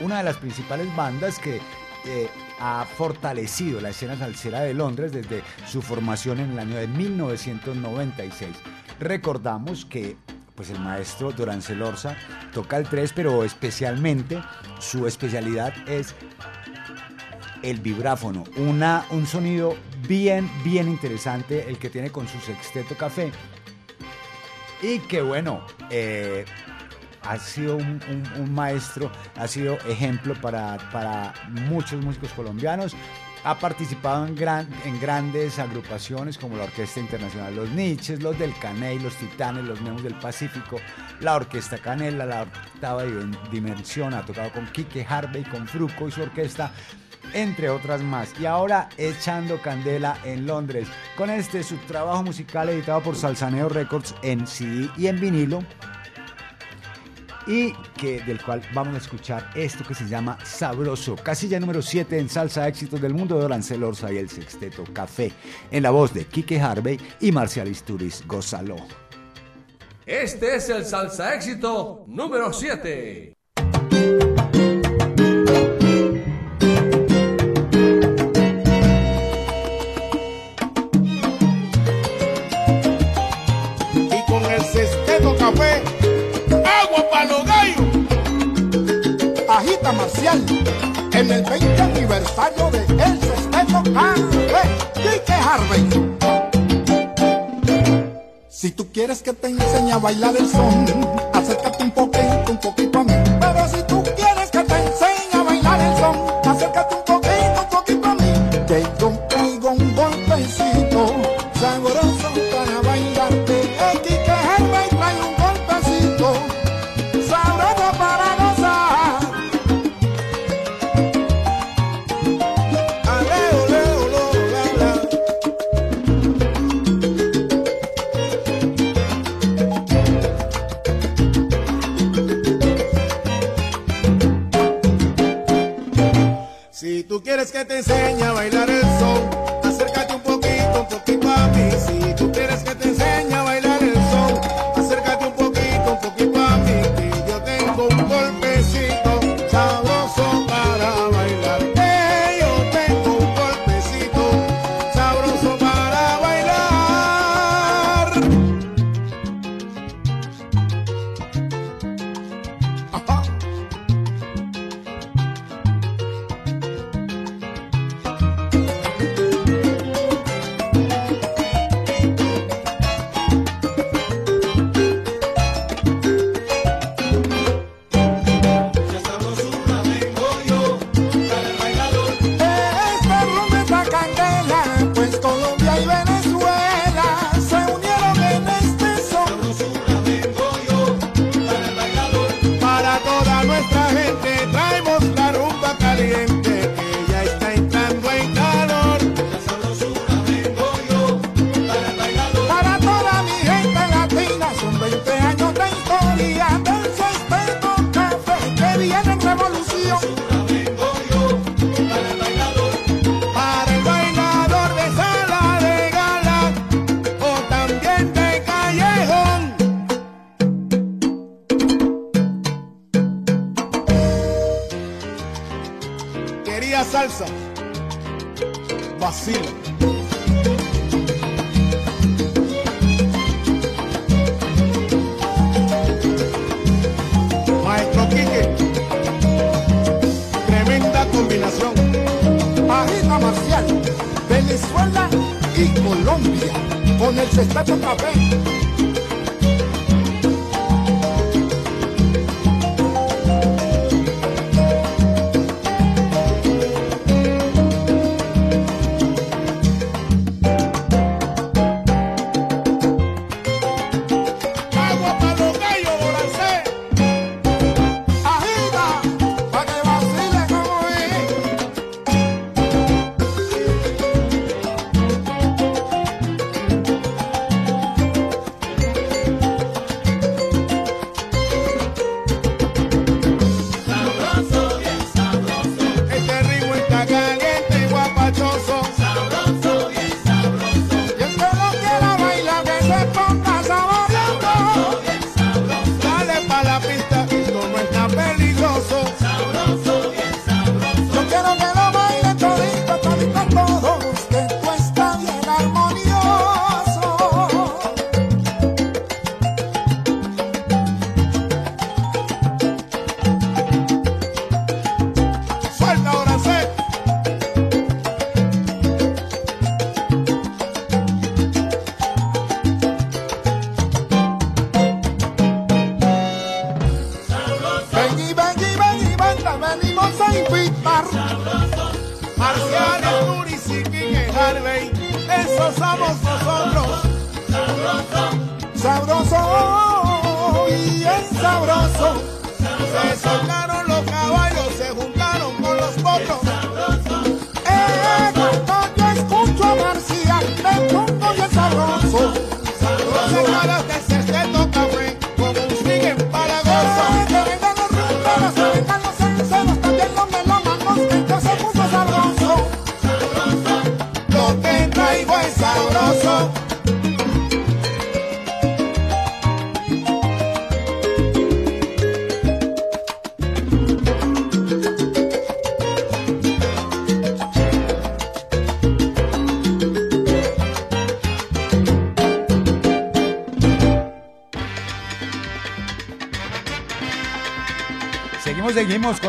Una de las principales bandas que eh, ha fortalecido la escena salsera de Londres desde su formación en el año de 1996. Recordamos que pues el maestro Dorancel Orza toca el 3, pero especialmente su especialidad es el vibráfono, una, un sonido bien, bien interesante el que tiene con su sexteto café. Y que bueno, eh, ha sido un, maestro, ha sido ejemplo para, para muchos músicos colombianos. Ha participado en, gran- en grandes agrupaciones como la Orquesta Internacional Los Niches, los del Caney, los Titanes, los Neos del Pacífico, la Orquesta Canela, la Octava Dimen- Dimensión. Ha tocado con Quique Harvey, con Fruco y su orquesta entre otras más. Y ahora echando candela en Londres con este su trabajo musical editado por Salsaneo Records en CD y en vinilo. Y que, del cual vamos a escuchar esto que se llama Sabroso. Casilla número 7 en Salsa Éxitos del Mundo de Orancel y el Sexteto Café. En la voz de Quique Harvey y Marcial Isturiz. Este es el salsa éxito número 7. en el 20 aniversario de El Sexteto Enrique Harvey. Si tú quieres que te enseñe a bailar el son, acércate un poquito, un poquito a mí. Pero si tú quieres que quieres que te enseñe a bailar el son, acércate un poquito, un poquito a mí.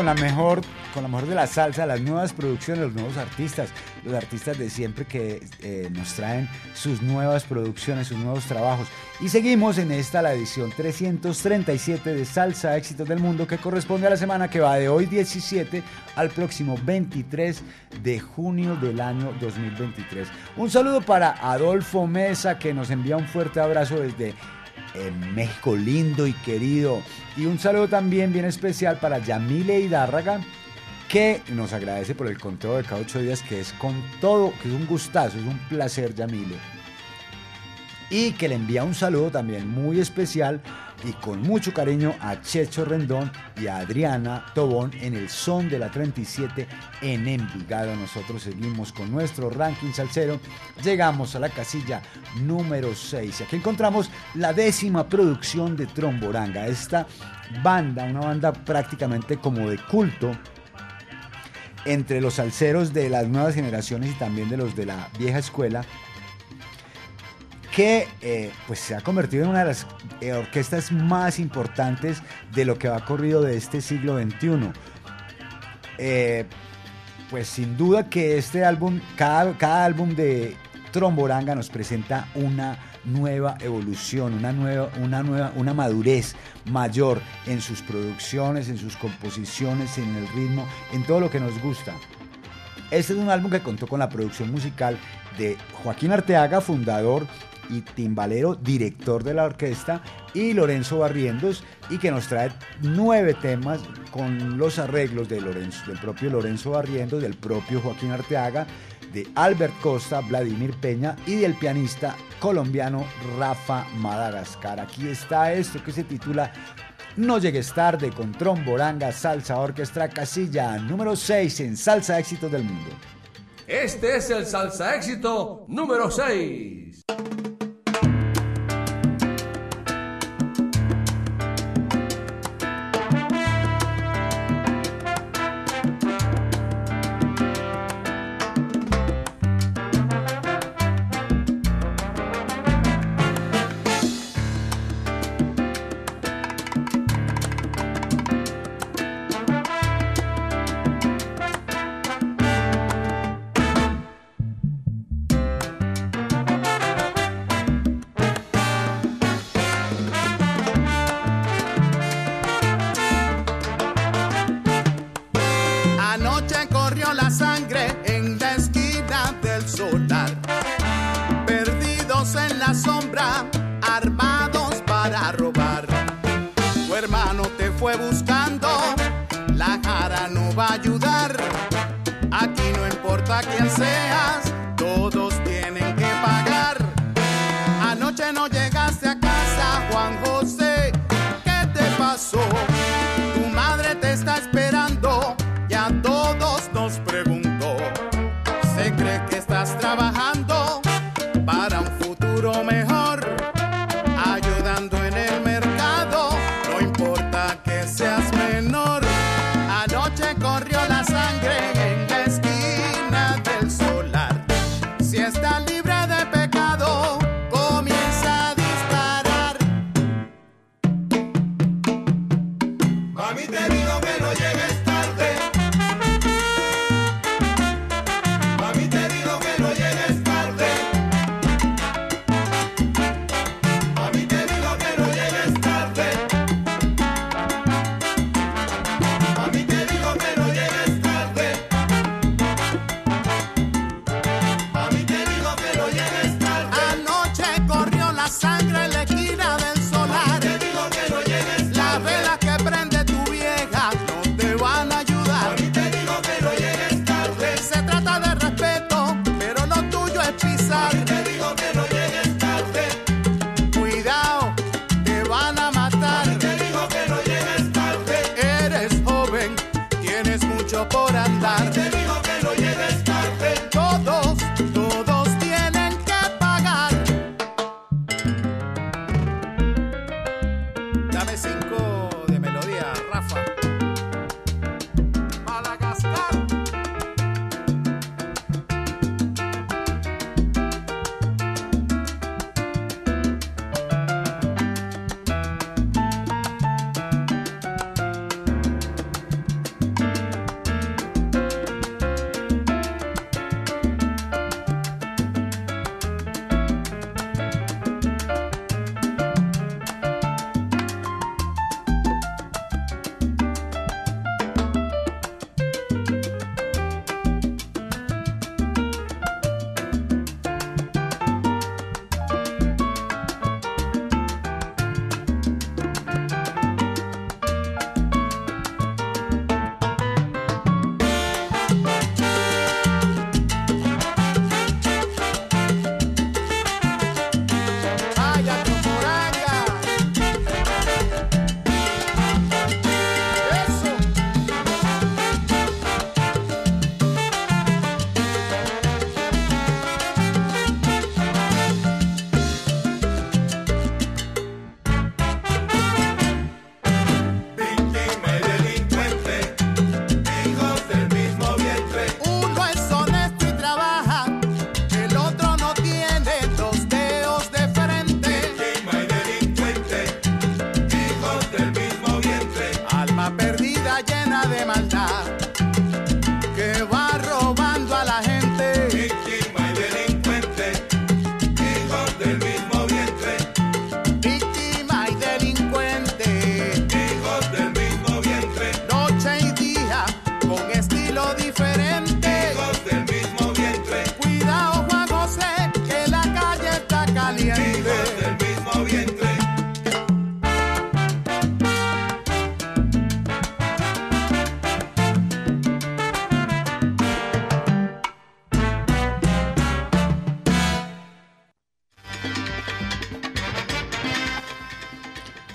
La mejor, con la mejor de la salsa, las nuevas producciones, los nuevos artistas, los artistas de siempre que eh, nos traen sus nuevas producciones, sus nuevos trabajos. Y seguimos en esta, la edición 337 de Salsa Éxitos del Mundo, que corresponde a la semana que va de hoy 17 al próximo 23 de junio del año 2023. Un saludo para Adolfo Mesa, que nos envía un fuerte abrazo desde en México lindo y querido. Y un saludo también bien especial para Yamile Hidárraga, que nos agradece por el conteo de cada ocho días, que es con todo, que es un gustazo, es un placer, Yamile. Y que le envía un saludo también muy especial y con mucho cariño a Checho Rendón y a Adriana Tobón en el Son de la 37 en Envigado. Nosotros seguimos con nuestro ranking salsero. Llegamos a la casilla número 6 y aquí encontramos la décima producción de Tromboranga. Esta banda, una banda prácticamente como de culto entre los salseros de las nuevas generaciones y también de los de la vieja escuela que eh, pues se ha convertido en una de las eh, orquestas más importantes de lo que va corrido de este siglo XXI. Eh, pues sin duda que este álbum, cada, cada álbum de Tromboranga nos presenta una nueva evolución, una nueva, una nueva, una madurez mayor en sus producciones, en sus composiciones, en el ritmo, en todo lo que nos gusta. Este es un álbum que contó con la producción musical de Joaquín Arteaga, fundador y timbalero, director de la orquesta, y Lorenzo Barrientos, y que nos trae nueve temas con los arreglos de Lorenzo, del propio Lorenzo Barrientos, del propio Joaquín Arteaga, de Albert Costa, Vladimir Peña y del pianista colombiano Rafa Madagascar. Aquí está esto que se titula No llegues tarde con Tromboranga Salsa Orquestra Casilla número 6 en Salsa Éxitos del Mundo. Este es el salsa éxito número 6.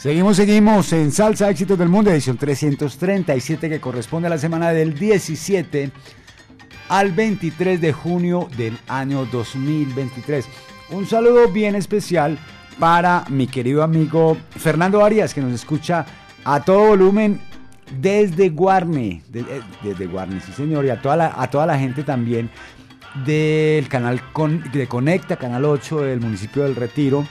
Seguimos, seguimos en Salsa Éxitos del Mundo, edición 337 que corresponde a la semana del 17 al 23 de junio del año 2023. Un saludo bien especial para mi querido amigo Fernando Arias que nos escucha a todo volumen desde Guarne, eh, desde Guarne, sí señor, y a toda la, a toda la gente también del canal Con- de Conecta, canal 8 del municipio del Retiro.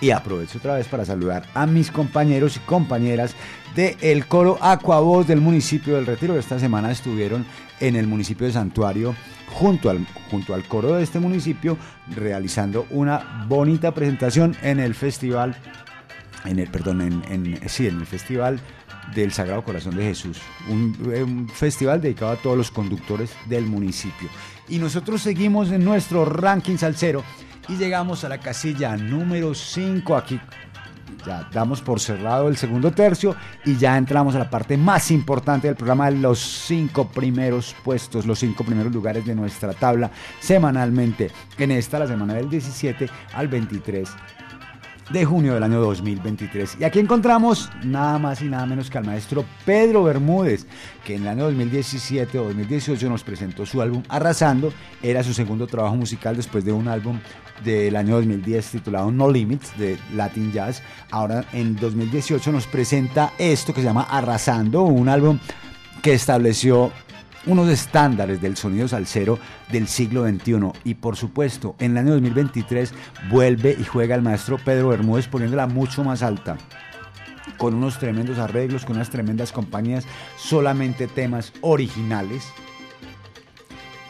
Y aprovecho otra vez para saludar a mis compañeros y compañeras del coro Aquavoz del municipio del Retiro, esta semana estuvieron en el municipio de Santuario junto al, junto al coro de este municipio realizando una bonita presentación en el festival, en el, perdón, en, sí, en el festival del Sagrado Corazón de Jesús, un, un festival dedicado a todos los conductores del municipio. Y nosotros seguimos en nuestro ranking salsero y llegamos a la casilla número 5 aquí. Ya damos por cerrado el segundo tercio y ya entramos a la parte más importante del programa los cinco primeros puestos, los cinco primeros lugares de nuestra tabla semanalmente. En esta, la semana del 17 al 23 de junio del año 2023. Y aquí encontramos nada más y nada menos que al maestro Pedro Bermúdez, que en el año 2017 o 2018 nos presentó su álbum Arrasando. Era su segundo trabajo musical después de un álbum del año 2010 titulado No Limits de Latin Jazz. Ahora en 2018 nos presenta esto que se llama Arrasando, un álbum que estableció unos estándares del sonido salsero del siglo XXI. Y por supuesto, en el año 2023 vuelve y juega el maestro Pedro Bermúdez poniéndola mucho más alta. Con unos tremendos arreglos, con unas tremendas compañías, solamente temas originales.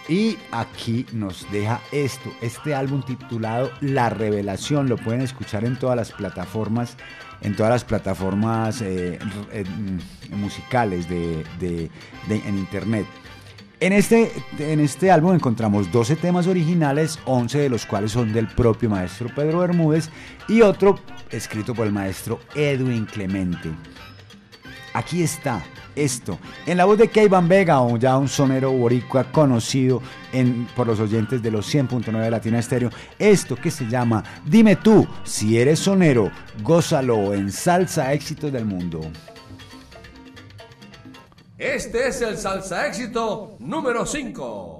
Y aquí nos deja esto, este álbum titulado La Revelación, lo pueden escuchar en todas las plataformas, en todas las plataformas eh, eh, mm, musicales de- de- en internet. En este, en este álbum encontramos 12 temas originales, 11 de los cuales son del propio maestro Pedro Bermúdez y otro escrito por el maestro Edwin Clemente. Aquí está esto, en la voz de Keivan Vega, o ya un sonero boricua conocido por los oyentes de los 100.9 de Latina Estéreo, esto que se llama Dime tú, si eres sonero, gózalo en Salsa Éxitos del Mundo. Este es el salsa éxito número 5.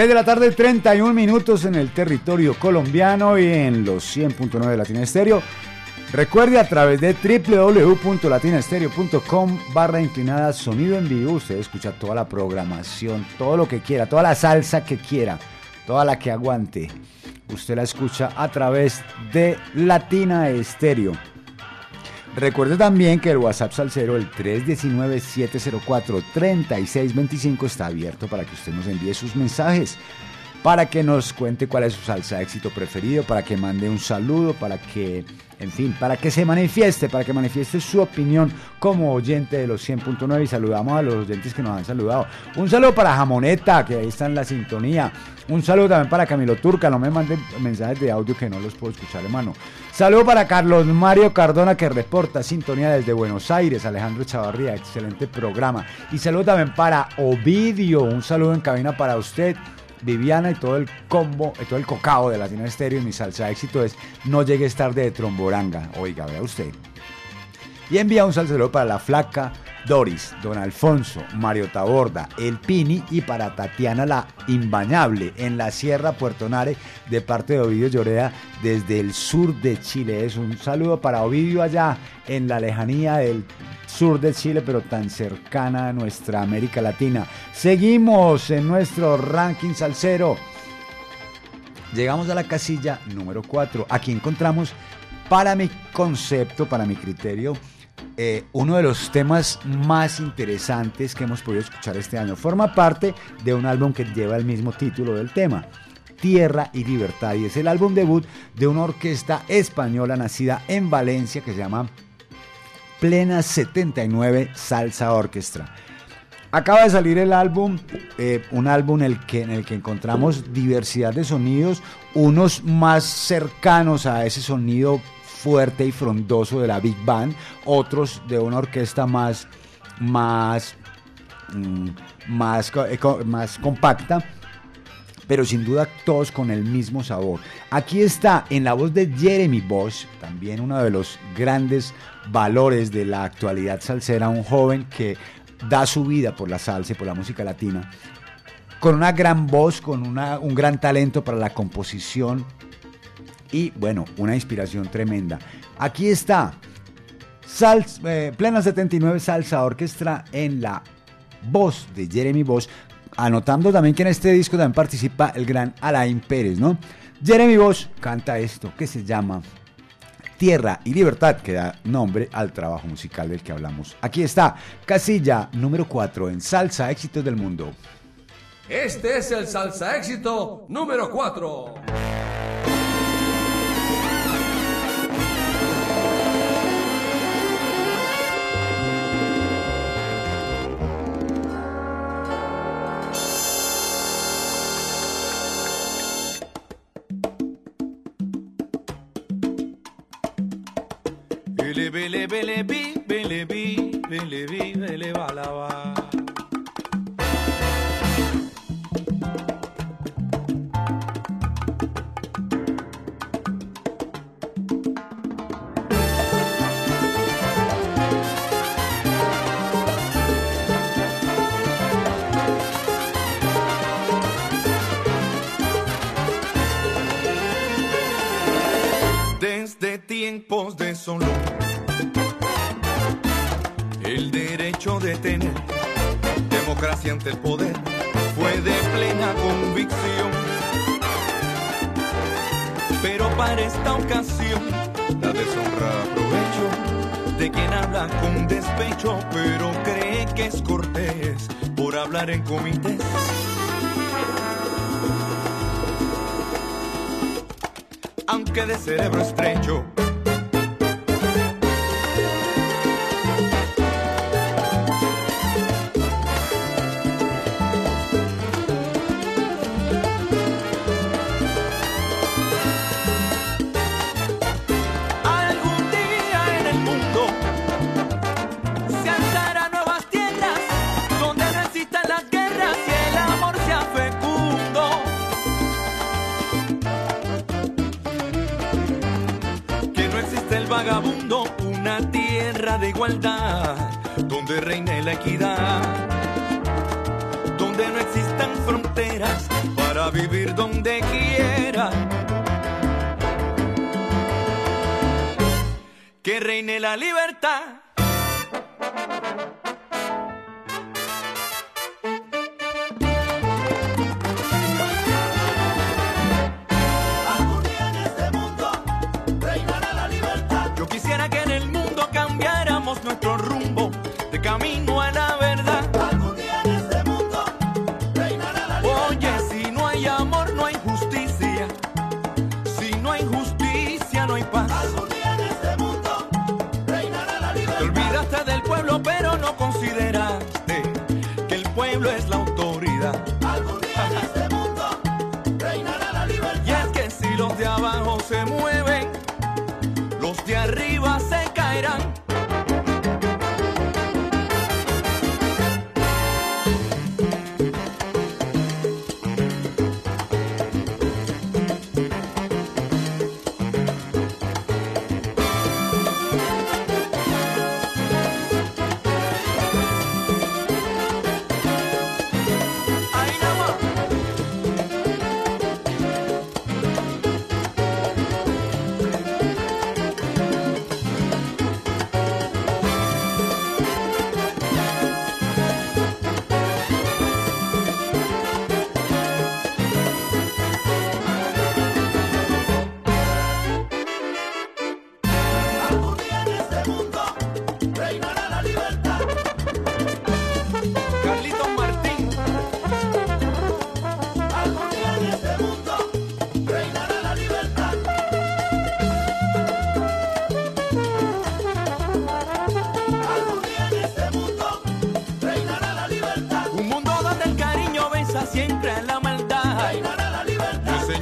3 de la tarde, 31 minutos en el territorio colombiano y en los 100.9 de Latina Estéreo. Recuerde a través de www.latinaestereo.com barra inclinada sonido en vivo. Usted escucha toda la programación, todo lo que quiera, toda la salsa que quiera, toda la que aguante. Usted la escucha a través de Latina Estéreo. Recuerde también que el WhatsApp Salcero, el 319-704-3625, está abierto para que usted nos envíe sus mensajes, para que nos cuente cuál es su salsa de éxito preferido, para que mande un saludo, para que, en fin, para que se manifieste, para que manifieste su opinión como oyente de los 100.9 y saludamos a los oyentes que nos han saludado. Un saludo para Jamoneta, que ahí está en la sintonía. Un saludo también para Camilo Turca, no me manden mensajes de audio que no los puedo escuchar, hermano. Saludo para Carlos Mario Cardona que reporta sintonía desde Buenos Aires, Alejandro Chavarría, excelente programa. Y saludo también para Ovidio, un saludo en cabina para usted. Viviana y todo el combo, todo el cocao de Latina Estéreo y mi salsa de éxito es No llegues tarde de Tromboranga. Oiga, vea usted. Y envía un saludo para la flaca Doris, Don Alfonso, Mario Taborda, El Pini y para Tatiana la Imbañable en la Sierra Puerto Nare de parte de Ovidio Llorea desde el sur de Chile. Es un saludo para Ovidio allá en la lejanía del sur de Chile, pero tan cercana a nuestra América Latina. Seguimos en nuestro ranking salsero. Llegamos a la casilla número 4. Aquí encontramos, para mi concepto, para mi criterio, eh, uno de los temas más interesantes que hemos podido escuchar este año. Forma parte de un álbum que lleva el mismo título del tema. Tierra y Libertad y es el álbum debut de una orquesta española nacida en Valencia que se llama Plena 79 Salsa Orquestra. Acaba de salir el álbum, eh, un álbum en el, que, en el que encontramos diversidad de sonidos, unos más cercanos a ese sonido fuerte y frondoso de la Big Band, otros de una orquesta más, más, mm, más, eh, más compacta pero sin duda todos con el mismo sabor. Aquí está en la voz de Jeremy Bosch, también uno de los grandes valores de la actualidad salsera, un joven que da su vida por la salsa y por la música latina, con una gran voz, con una- un gran talento para la composición y bueno, una inspiración tremenda. Aquí está, Sal- eh, Plena 79 Salsa Orquestra en la voz de Jeremy Bosch, anotando también que en este disco también participa el gran Alain Pérez, ¿no? Jeremy Bosch canta esto que se llama Tierra y Libertad, que da nombre al trabajo musical del que hablamos. Aquí está, casilla número 4 en Salsa Éxitos del Mundo. Este es el salsa éxito número 4. Bele bi bele bi bele bi bele balaba. Esta ocasión, la deshonra aprovecho de quien habla con despecho, pero cree que es cortés por hablar en comités. Aunque de cerebro estrecho,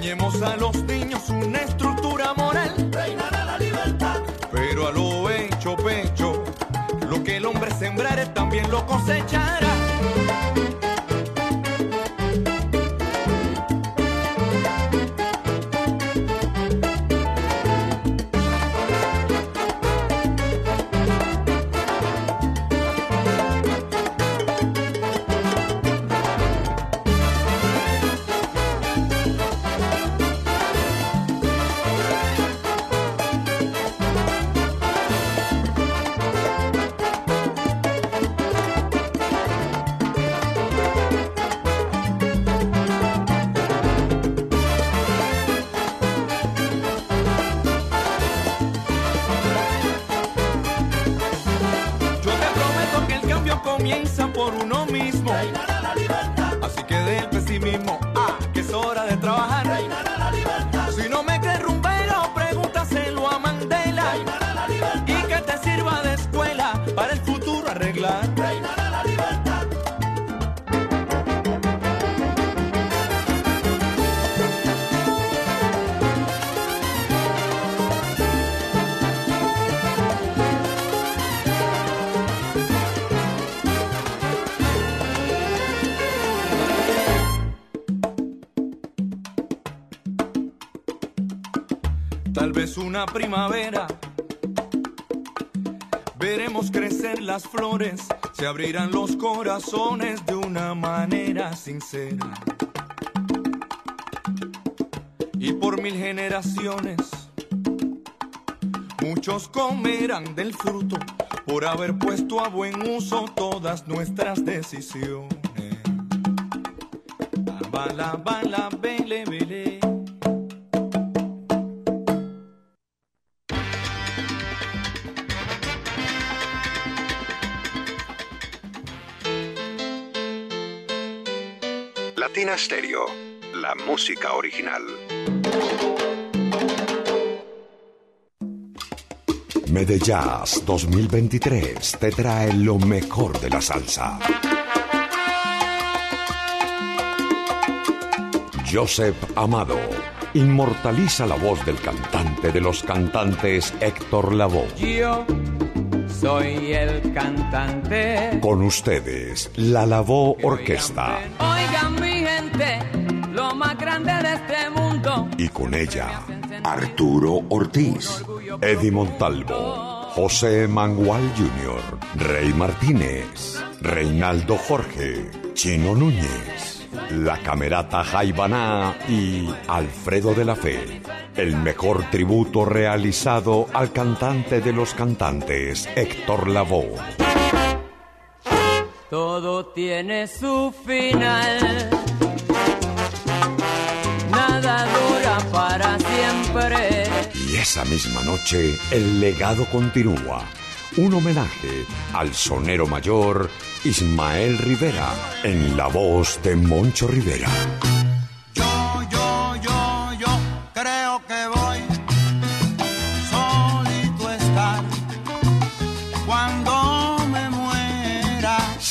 Enseñemos a los niños una estructura moral. Reinará la libertad. Pero a lo hecho pecho, lo que el hombre sembrare también lo cosechará. vez una primavera. Veremos crecer las flores, se abrirán los corazones de una manera sincera. Y por mil generaciones, muchos comerán del fruto por haber puesto a buen uso todas nuestras decisiones. Estéreo, la música original. Medellas 2023 te trae lo mejor de la salsa. Joseph Amado inmortaliza la voz del cantante de los cantantes Héctor Lavoe. Yo soy el cantante. Con ustedes, la Lavoe Orquesta. con ella Arturo Ortiz, Eddie Montalvo, José Mangual Jr., Rey Martínez, Reinaldo Jorge, Chino Núñez, la camerata Jaibaná y Alfredo de la Fe. El mejor tributo realizado al cantante de los cantantes, Héctor Lavoe. Todo tiene su final esa misma noche, el legado continúa. Un homenaje al sonero mayor Ismael Rivera en la voz de Moncho Rivera.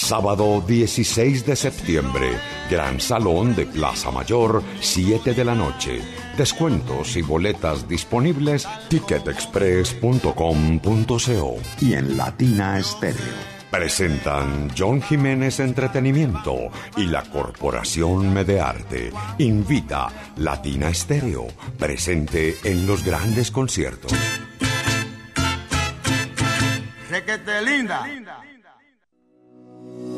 Sábado 16 de septiembre, Gran Salón de Plaza Mayor, 7 de la noche. Descuentos y boletas disponibles ticketexpress.com.co y en Latina Estéreo. Presentan John Jiménez Entretenimiento y la Corporación Medearte. Invita Latina Estéreo, presente en los grandes conciertos. Requete linda.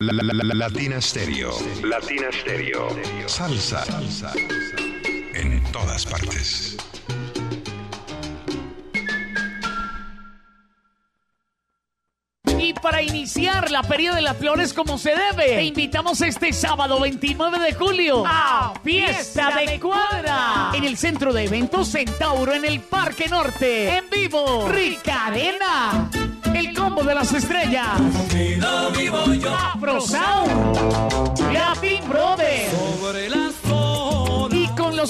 La, la, la, la- Latina Stereo. Latina Stereo. Salsa. En todas partes. Y para iniciar la Feria de las Flores como se debe, te invitamos este sábado 29 de julio a Fiesta de Cuadra en el centro de eventos Centauro en el Parque Norte. En vivo, Rica Arena. El combo de las estrellas. vivo yo. Afro Sound. Latin Brothers.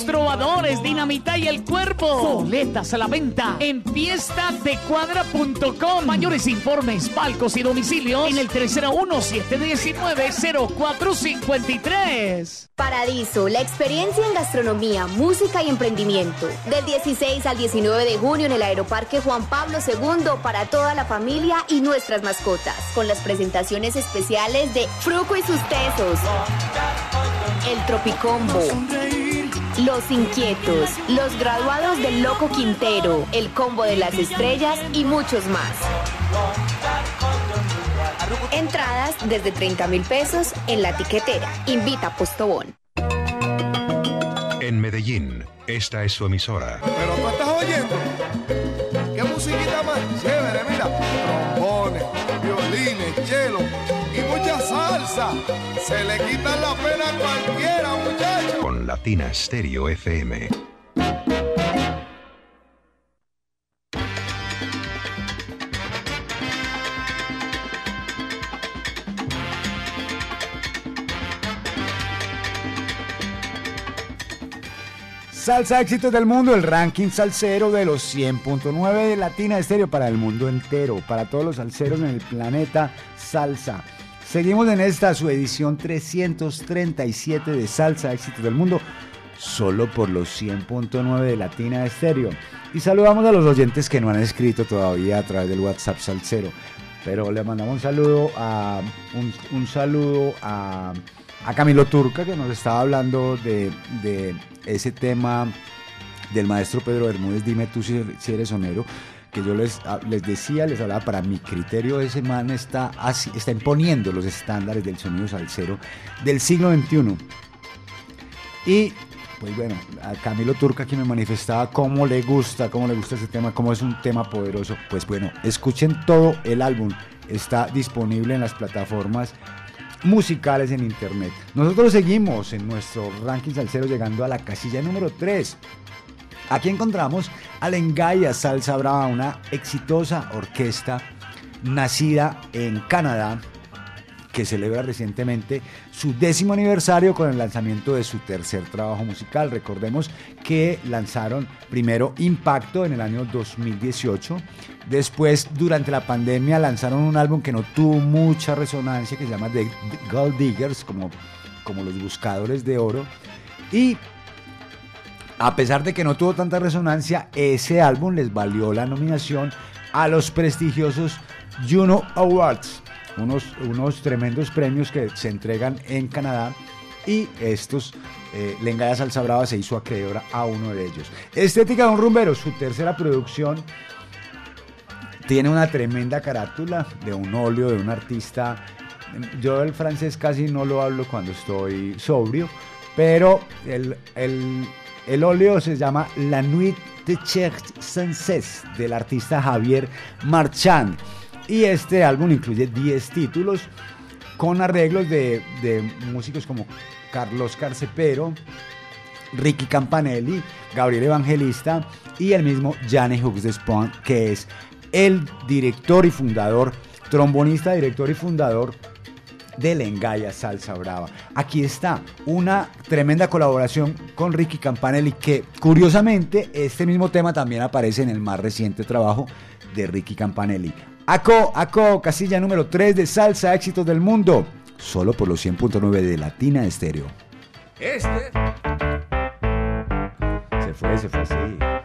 Los trovadores, Dinamita y el Cuerpo. Boletas a la venta en fiestadecuadra.com. Mayores informes, palcos y domicilios en el 301-719-0453. Paradiso, la experiencia en gastronomía, música y emprendimiento. Del 16 al 19 de junio en el Aeroparque Juan Pablo II para toda la familia y nuestras mascotas. Con las presentaciones especiales de Fruco y sus tesos. El Tropicombo. Los Inquietos, los graduados del Loco Quintero, el Combo de las Estrellas y muchos más. Entradas desde 30 mil pesos en la tiquetera. Invita a Postobón. En Medellín, esta es su emisora. Pero tú estás oyendo. Latina Stereo FM. Salsa éxitos del mundo, el ranking salsero de los 100.9 de Latina Estéreo para el mundo entero, para todos los salseros en el planeta Salsa. Seguimos en esta su edición 337 de Salsa éxitos del mundo, solo por los 100.9 de Latina Estéreo. Y saludamos a los oyentes que no han escrito todavía a través del WhatsApp salsero. Pero le mandamos un saludo a un, un saludo a, a Camilo Turca que nos estaba hablando de, de ese tema del maestro Pedro Bermúdez, dime tú si eres sonero, que yo les, ah, les decía, les hablaba, para mi criterio ese man está, así, está imponiendo los estándares del sonido salsero del siglo XXI. Y pues bueno, a Camilo Turca quien me manifestaba cómo le gusta, cómo le gusta ese tema, cómo es un tema poderoso. Pues bueno, escuchen todo el álbum. Está disponible en las plataformas musicales en internet. Nosotros seguimos en nuestro ranking salsero llegando a la casilla número 3. Aquí encontramos a Lengaya Salsa Brava, una exitosa orquesta nacida en Canadá que celebra recientemente su décimo aniversario con el lanzamiento de su tercer trabajo musical. Recordemos que lanzaron primero Impacto en el año 2018, después durante la pandemia lanzaron un álbum que no tuvo mucha resonancia que se llama The Gold Diggers, como, como los buscadores de oro, y A pesar de que no tuvo tanta resonancia, ese álbum les valió la nominación a los prestigiosos Juno Awards, unos, unos tremendos premios que se entregan en Canadá y estos, eh, Lengaya Salsa Brava se hizo acreedora a uno de ellos. Estética de un rumbero, su tercera producción, tiene una tremenda carátula de un óleo de un artista. Yo el francés casi no lo hablo cuando estoy sobrio, pero el, el- el óleo se llama La Nuit de Cherche Sans del artista Javier Marchand. Y este álbum incluye 10 títulos con arreglos de, músicos como Carlos Carcepero, Ricky Campanelli, Gabriel Evangelista y el mismo Jane Hughes de Spawn, que es el director y fundador, trombonista, director y fundador de Lengaya Salsa Brava. Aquí está una tremenda colaboración con Ricky Campanelli, que curiosamente este mismo tema también aparece en el más reciente trabajo de Ricky Campanelli. Aco, Aco, casilla número 3 de Salsa Éxitos del Mundo, solo por los 100.9 de Latina Estéreo. Este. Se fue, se fue así.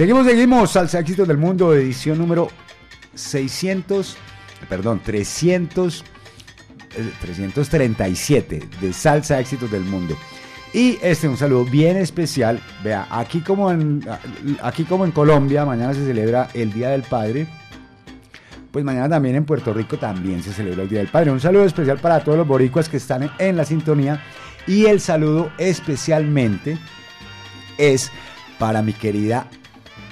Seguimos, seguimos. Salsa Éxitos del Mundo, edición número 600, perdón, 300, eh, 337 de Salsa Éxitos del Mundo. Y este un saludo bien especial. Vea, aquí como en aquí como en Colombia, mañana se celebra el Día del Padre. Pues mañana también en Puerto Rico también se celebra el Día del Padre. Un saludo especial para todos los boricuas que están en, en la sintonía. Y el saludo especialmente es para mi querida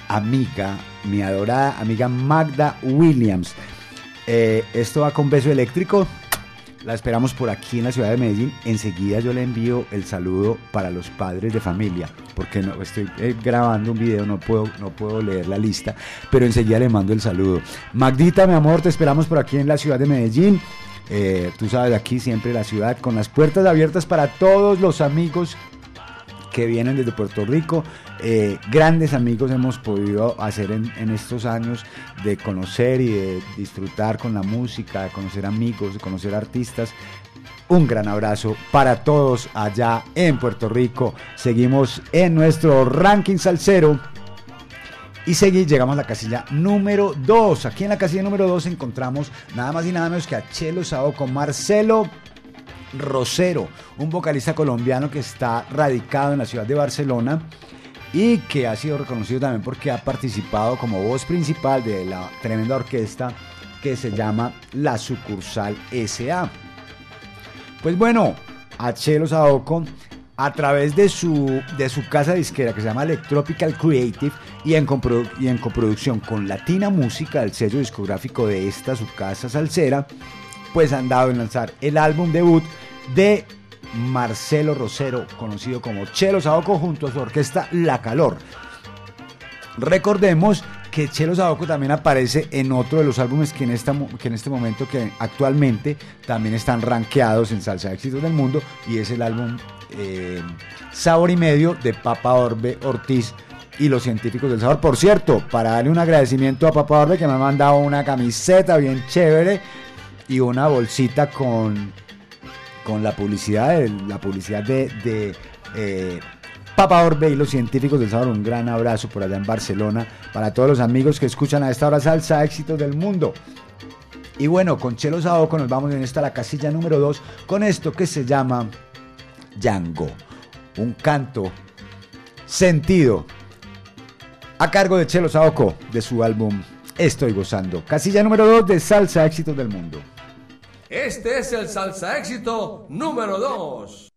amiga, mi adorada amiga Magda Williams. Eh, esto va con beso eléctrico. La esperamos por aquí en la ciudad de Medellín. Enseguida yo le envío el saludo para los padres de familia, porque no estoy eh, grabando un video, no puedo, no puedo leer la lista, pero enseguida le mando el saludo. Magdita, mi amor, te esperamos por aquí en la ciudad de Medellín. Eh, tú sabes, aquí siempre la ciudad con las puertas abiertas para todos los amigos que vienen desde Puerto Rico. Eh, grandes amigos hemos podido hacer en, estos años de conocer y de disfrutar con la música, de conocer amigos, de conocer artistas. Un gran abrazo para todos allá en Puerto Rico. Seguimos en nuestro ranking salsero. Y seguí, llegamos a la casilla número 2. Aquí en la casilla número 2 encontramos nada más y nada menos que a Chelo Sao con Marcelo Rosero, un vocalista colombiano que está radicado en la ciudad de Barcelona y que ha sido reconocido también porque ha participado como voz principal de la tremenda orquesta que se llama La Sucursal SA. Pues bueno, a Chelo Saoco, a través de su, de su casa disquera que se llama Electropical Creative y en, y en coproducción con Latina Música, el sello discográfico de esta, su casa salsera, pues han dado en lanzar el álbum debut de Marcelo Rosero, conocido como Chelo Saoco, junto a su orquesta La Calor. Recordemos que Chelo Saoco también aparece en otro de los álbumes que en, esta, que en este momento, que actualmente también están rankeados en Salsa Éxitos del Mundo, y es el álbum eh, Sabor y Medio de Papa Orbe Ortiz y los científicos del sabor. Por cierto, para darle un agradecimiento a Papa Orbe que me ha mandado una camiseta bien chévere y una bolsita con, con la publicidad, de, la publicidad de, de eh, Papa Orbe y los científicos del sabor. Un gran abrazo por allá en Barcelona para todos los amigos que escuchan a esta hora salsa éxitos del mundo. Y bueno, con Chelo Saoco nos vamos en esta la casilla número 2 con esto que se llama Django. Un canto sentido a cargo de Chelo Saoco de su álbum Estoy gozando. Casilla número 2 de Salsa Éxitos del Mundo. Este es el salsa éxito número 2.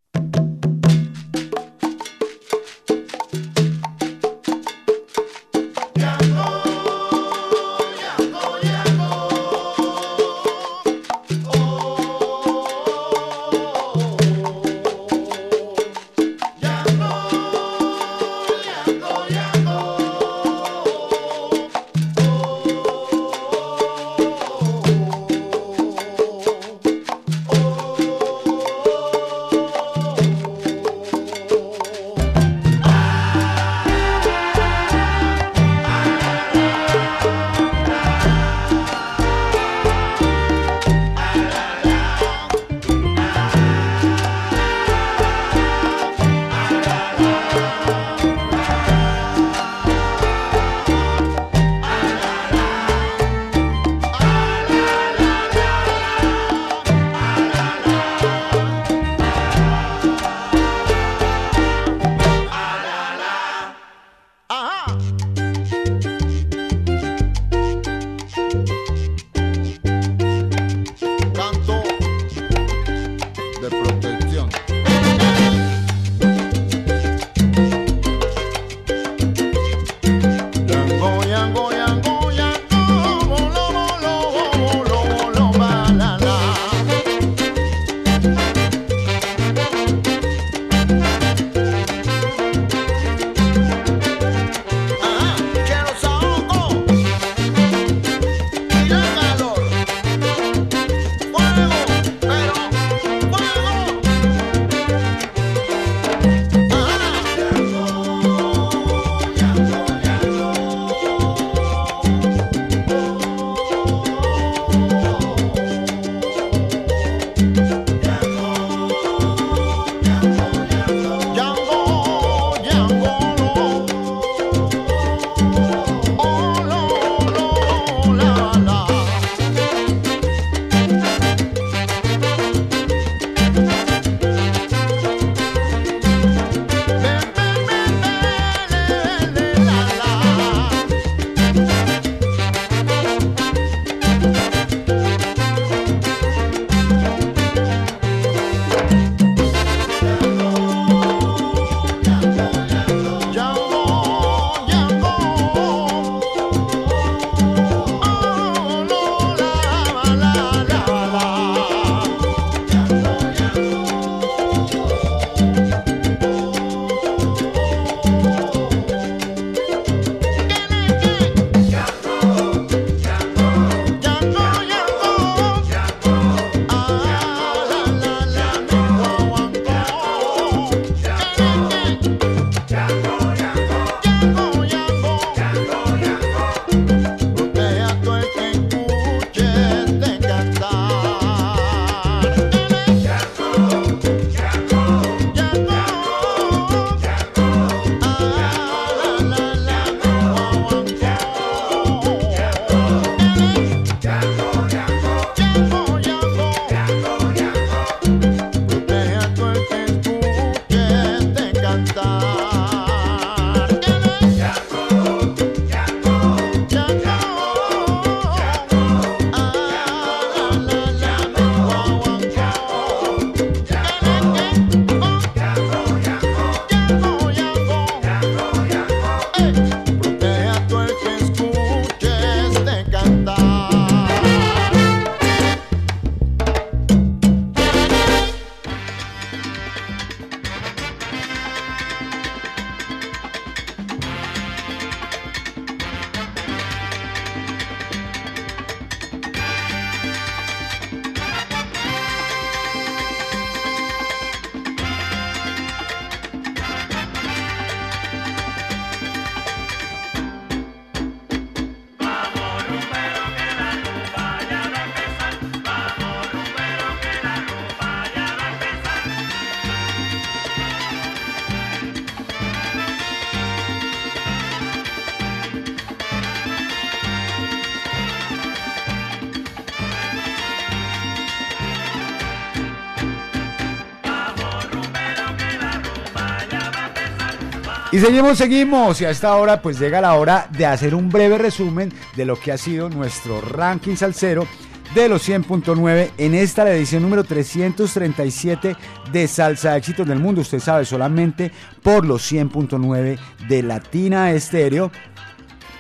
Y seguimos, seguimos. Y a esta hora pues llega la hora de hacer un breve resumen de lo que ha sido nuestro ranking salsero de los 100.9 en esta la edición número 337 de Salsa Éxitos del Mundo. Usted sabe, solamente por los 100.9 de Latina Estéreo.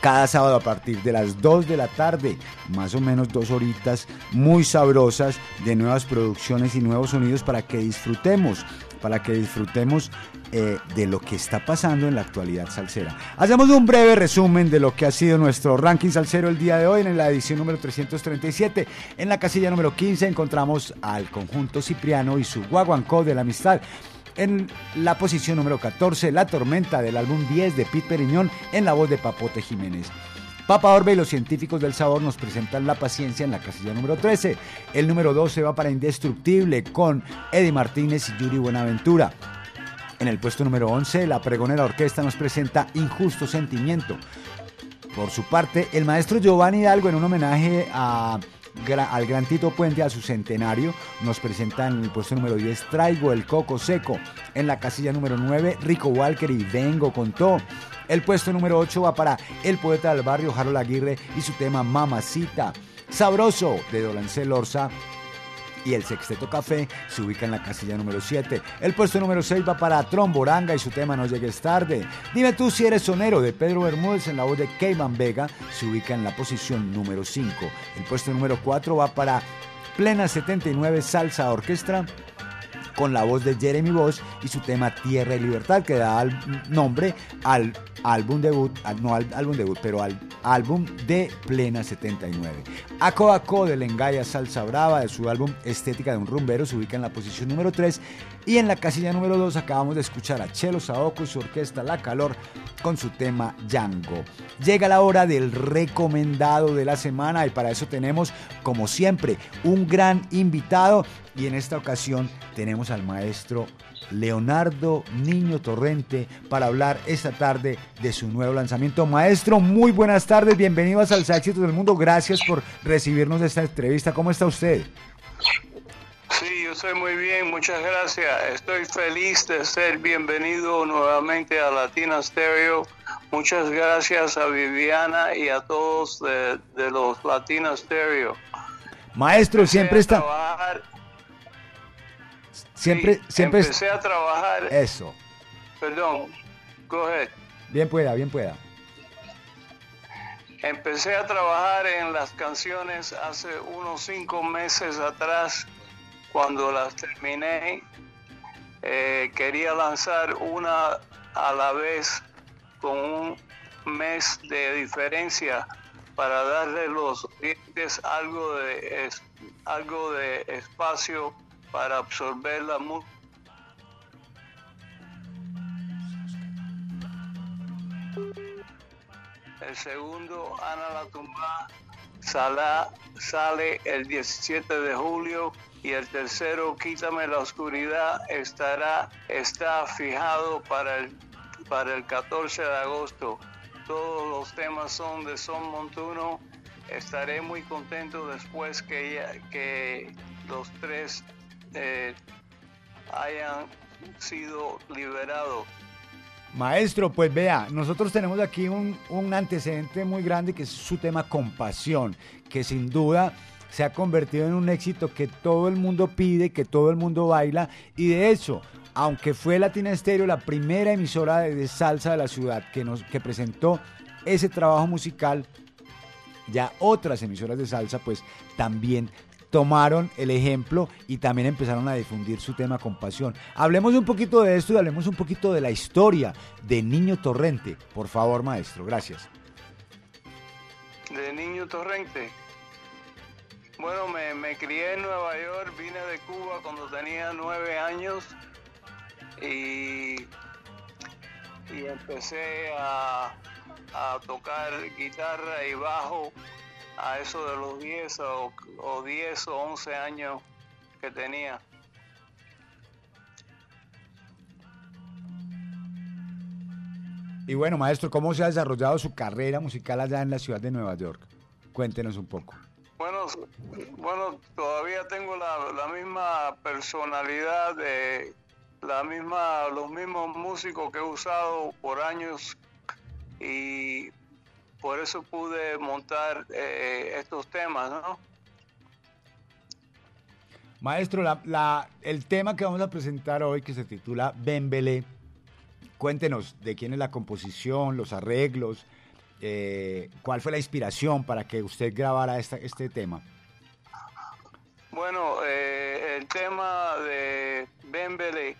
Cada sábado a partir de las 2 de la tarde, más o menos dos horitas muy sabrosas de nuevas producciones y nuevos sonidos para que disfrutemos, para que disfrutemos eh, de lo que está pasando en la actualidad salsera. Hacemos un breve resumen de lo que ha sido nuestro ranking salsero el día de hoy en la edición número 337. En la casilla número 15 encontramos al conjunto Cipriano y su Guaguancó de la Amistad. En la posición número 14, La Tormenta del álbum 10 de Pete Periñón en la voz de Papote Jiménez. Papa Orbe y los científicos del sabor nos presentan La Paciencia en la casilla número 13. El número 12 va para Indestructible con Eddie Martínez y Yuri Buenaventura. En el puesto número 11, la pregonera orquesta nos presenta Injusto Sentimiento. Por su parte, el maestro Giovanni Hidalgo, en un homenaje al gran Tito Puente a su centenario, nos presenta en el puesto número 10 Traigo el Coco Seco. En la casilla número 9, Rico Walker y Vengo con. El puesto número 8 va para el poeta del barrio, Harold Aguirre, y su tema Mamacita. Sabroso, de Dolancel Orza, y el Sexteto Café se ubica en la casilla número 7. El puesto número 6 va para Tromboranga y su tema No llegues tarde. Dime tú si eres sonero de Pedro Bermúdez en la voz de Keyman Vega se ubica en la posición número 5. El puesto número 4 va para Plena 79 Salsa Orquestra con la voz de Jeremy Bosch y su tema Tierra y Libertad que da nombre al álbum debut, al- no al álbum debut, pero al álbum de Plena 79. Aco Aco de Lengaya Salsa Brava de su álbum Estética de un Rumbero se ubica en la posición número 3 y en la casilla número 2 acabamos de escuchar a Chelo Saoko y su orquesta La Calor con su tema Django. Llega la hora del recomendado de la semana y para eso tenemos, como siempre, un gran invitado y en esta ocasión tenemos al maestro Leonardo Niño Torrente para hablar esta tarde de su nuevo lanzamiento. Maestro, muy buenas tardes, bienvenido a Salsa Éxitos del Mundo, gracias por recibirnos de esta entrevista. ¿Cómo está usted? Sí, yo estoy muy bien, muchas gracias. Estoy feliz de ser bienvenido nuevamente a Latina Stereo. Muchas gracias a Viviana y a todos de, de los Latina Stereo. Maestro, siempre está... trabajar- Siempre, sí, siempre... Empecé a trabajar. Eso, Perdón, go ahead. bien pueda, bien pueda. Empecé a trabajar en las canciones hace unos cinco meses atrás. Cuando las terminé, eh, quería lanzar una a la vez con un mes de diferencia para darle a los oyentes algo de, es- algo de espacio para absorber la música. El segundo, Ana la Tumba, sale el 17 de julio y el tercero, Quítame la Oscuridad, estará, está fijado para el, para el 14 de agosto. Todos los temas son de Son Montuno. Estaré muy contento después que, que los tres eh, hayan sido liberados. Maestro, pues vea, nosotros tenemos aquí un, un antecedente muy grande que es su tema Compasión, que sin duda se ha convertido en un éxito que todo el mundo pide, que todo el mundo baila y de hecho, aunque fue Latina Estéreo la primera emisora de, de salsa de la ciudad que, nos, que presentó ese trabajo musical, ya otras emisoras de salsa pues también tomaron el ejemplo y también empezaron a difundir su tema con pasión. Hablemos un poquito de esto y hablemos un poquito de la historia de Niño Torrente. Por favor, maestro, gracias. de niño torrente. Bueno, me, me crié en Nueva York, vine de Cuba cuando tenía nueve años y, y empecé a, a tocar guitarra y bajo a eso de los 10 o, o 10 o 11 años que tenía. Y bueno, maestro, ¿cómo se ha desarrollado su carrera musical allá en la ciudad de Nueva York? Cuéntenos un poco. Bueno, bueno, todavía tengo la, la misma personalidad de, la misma, los mismos músicos que he usado por años y por eso pude montar eh, estos temas, ¿no? Maestro, la- la- el tema que vamos a presentar hoy, que se titula Bembele, cuéntenos de quién es la composición, los arreglos, eh, cuál fue la inspiración para que usted grabara esta- este tema. Bueno, eh, el tema de Bembele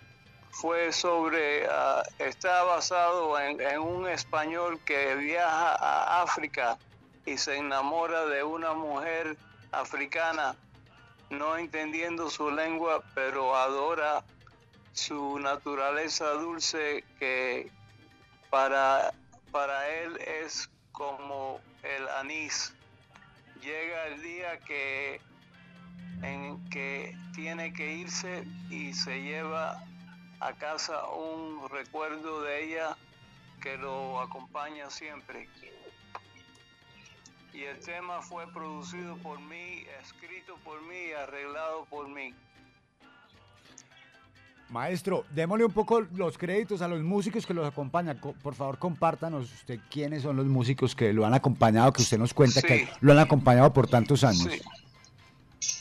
fue sobre, ah, está basado en, en un español que viaja a África y se enamora de una mujer africana, no entendiendo su lengua, pero adora su naturaleza dulce que para, para él es como el anís. Llega el día que en que tiene que irse y se lleva a casa un recuerdo de ella que lo acompaña siempre. Y el tema fue producido por mí, escrito por mí y arreglado por mí. Maestro, démosle un poco los créditos a los músicos que los acompañan. Co- Por favor, compártanos usted quiénes son los músicos que lo han acompañado, que usted nos cuenta que lo han acompañado por tantos años. Sí.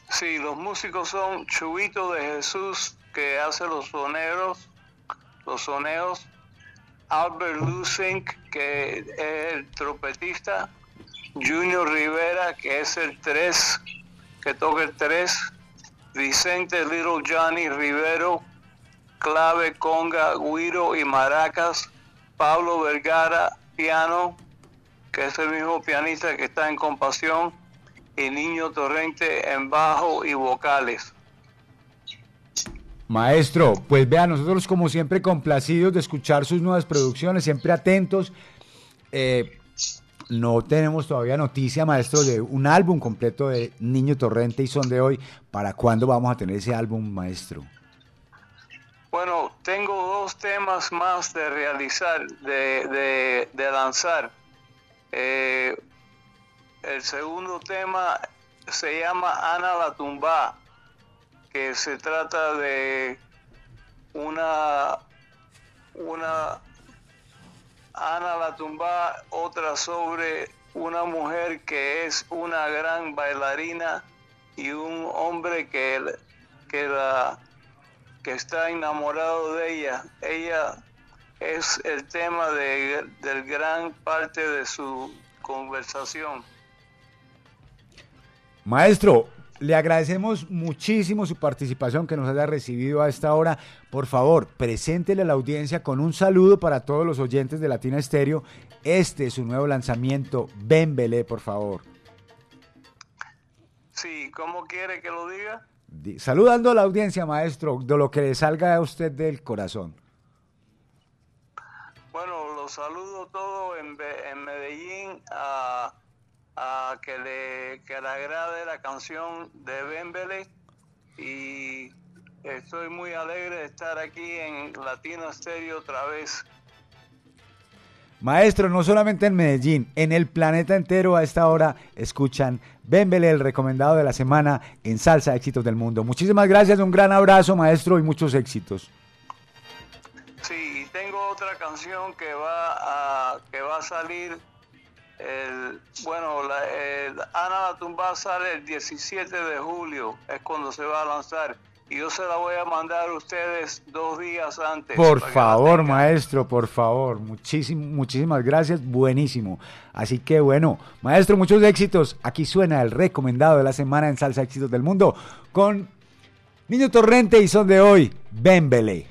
Sí, los músicos son Chubito de Jesús, que hace los soneros, los soneos, Albert Lusink, que es el trompetista, Junior Rivera, que es el 3, que toca el 3, Vicente Little Johnny Rivero, clave, conga, guiro y maracas, Pablo Vergara, piano, que es el mismo pianista que está en Compasión, y Niño Torrente en bajo y vocales. Maestro, pues vea, nosotros como siempre complacidos de escuchar sus nuevas producciones, siempre atentos. Eh, no tenemos todavía noticia, maestro, de un álbum completo de Niño Torrente y Son de Hoy. ¿Para cuándo vamos a tener ese álbum, maestro? Bueno, tengo dos temas más de realizar, de, de- de lanzar. Eh, el segundo tema se llama Ana la Tumba, que se trata de una, una Ana la Tumba, otra sobre una mujer que es una gran bailarina y un hombre que, que la que está enamorado de ella. Ella es el tema de, del gran parte de su conversación. Maestro, le agradecemos muchísimo su participación que nos haya recibido a esta hora. Por favor, preséntele a la audiencia con un saludo para todos los oyentes de Latina Estéreo. Este es su nuevo lanzamiento. Bembele, por favor. Sí, ¿cómo quiere que lo diga? Di- Saludando a la audiencia, maestro, de lo que le salga a usted del corazón. Bueno, los saludo todos en, en Medellín a, a que, le, que le agrade la canción de Bembele y estoy muy alegre de estar aquí en Latino Estéreo otra vez. Maestro, no solamente en Medellín, en el planeta entero a esta hora escuchan Bembele, el recomendado de la semana en Salsa Éxitos del Mundo. Muchísimas gracias, un gran abrazo, maestro, y muchos éxitos. Sí, y tengo otra canción que va a, que va a salir, el, bueno, la, el Ana la Tumba sale el 17 de julio, es cuando se va a lanzar. Y yo se la voy a mandar a ustedes dos días antes. Por favor, maestro, por favor. Muchísimas gracias. Buenísimo. Así que bueno, maestro, muchos éxitos. Aquí suena el recomendado de la semana en Salsa Éxitos del Mundo con Niño Torrente y son de hoy, Bembele.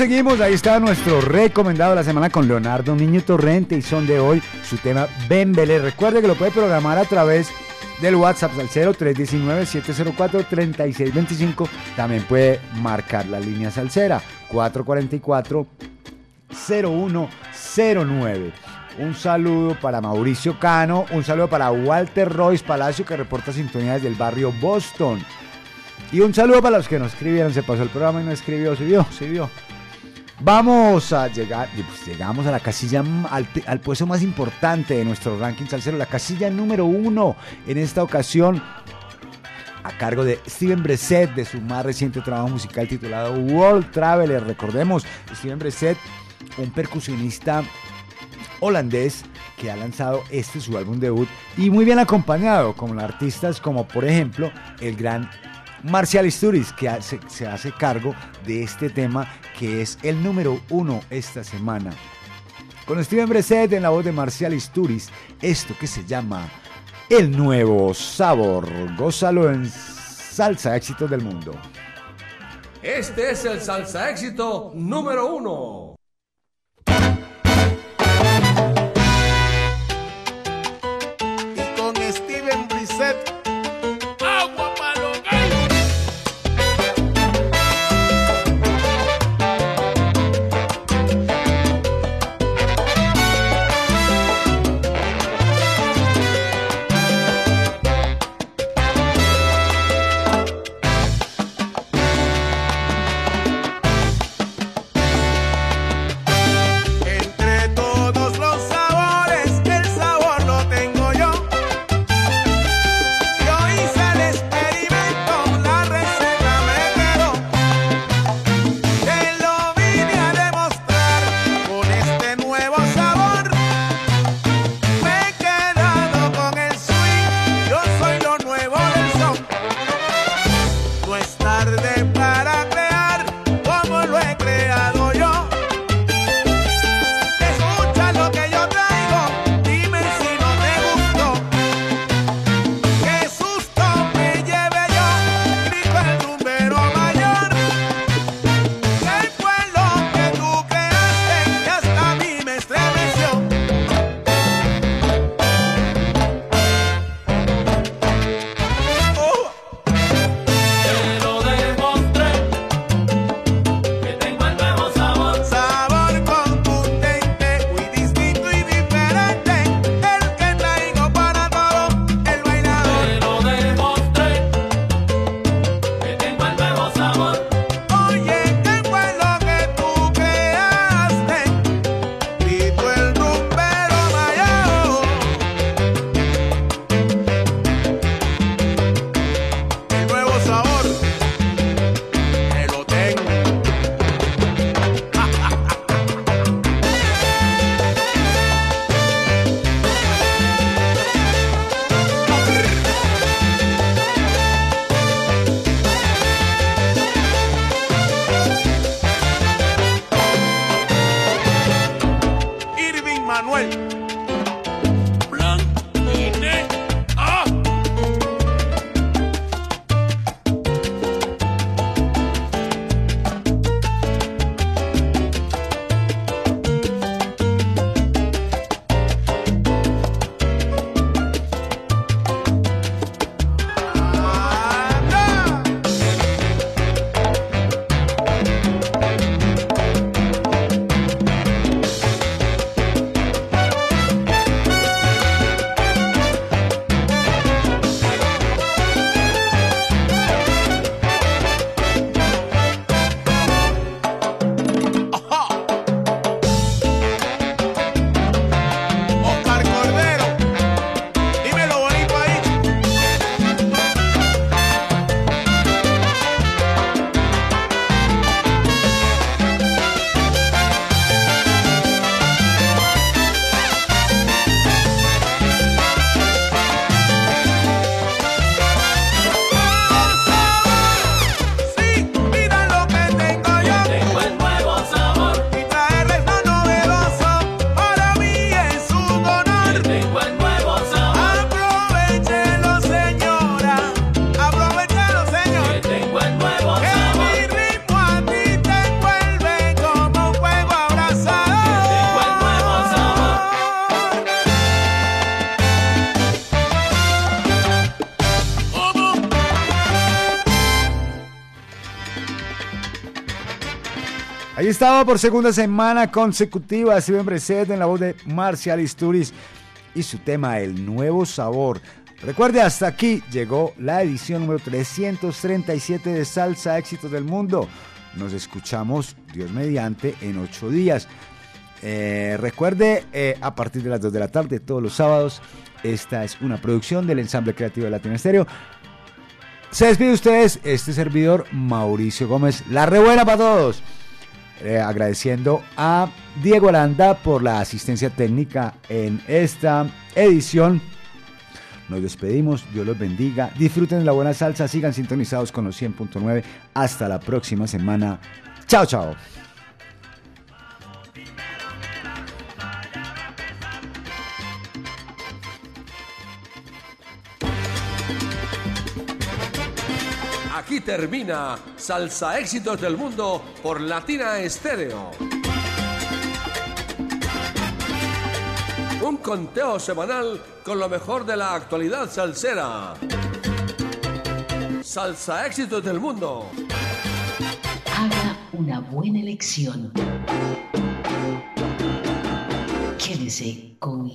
Seguimos. Ahí está nuestro recomendado de la semana con Leonardo Niño Torrente y son de hoy su tema Bembele. Recuerde que lo puede programar a través del WhatsApp al 0319-704-3625. También puede marcar la línea salsera 444-0109. Un saludo para Mauricio Cano, un saludo para Walter Royce Palacio que reporta sintonía desde el barrio Boston. Y un saludo para los que no escribieron, se pasó el programa y no escribió, se vio, se vio. Vamos a llegar, pues llegamos a la casilla, al, puesto más importante de nuestro ranking salsero, la casilla número uno en esta ocasión, a cargo de Steven Bressett, de su más reciente trabajo musical titulado World Traveler. Recordemos, Steven Bressett, un percusionista holandés que ha lanzado este su álbum debut y muy bien acompañado con artistas como por ejemplo el gran Marcial Isturiz que se hace cargo de este tema que es el número uno esta semana. Con Steven Bressett en la voz de Marcial Isturiz, esto que se llama el nuevo sabor. Gózalo en Salsa Éxitos del Mundo. Este es el salsa éxito número uno. Estaba por segunda semana consecutiva Steven Breset en la voz de Marcial Isturiz y su tema El Nuevo Sabor. Recuerde, hasta aquí llegó la edición número 337 de Salsa Éxitos del Mundo. Nos escuchamos, Dios mediante, en ocho días. Eh, recuerde, eh, a partir de las 2 de la tarde, todos los sábados, esta es una producción del ensamble creativo de Latino Estéreo. Se despide ustedes, este servidor Mauricio Gómez. La rebuena para todos. Eh, agradeciendo a Diego Aranda por la asistencia técnica en esta edición. Nos despedimos, Dios los bendiga, disfruten de la buena salsa, sigan sintonizados con los 100.9. Hasta la próxima semana. Chao, chao. Termina Salsa Éxitos del Mundo por Latina Estéreo. Un conteo semanal con lo mejor de la actualidad salsera. Salsa Éxitos del Mundo. Haga una buena elección. Quédese con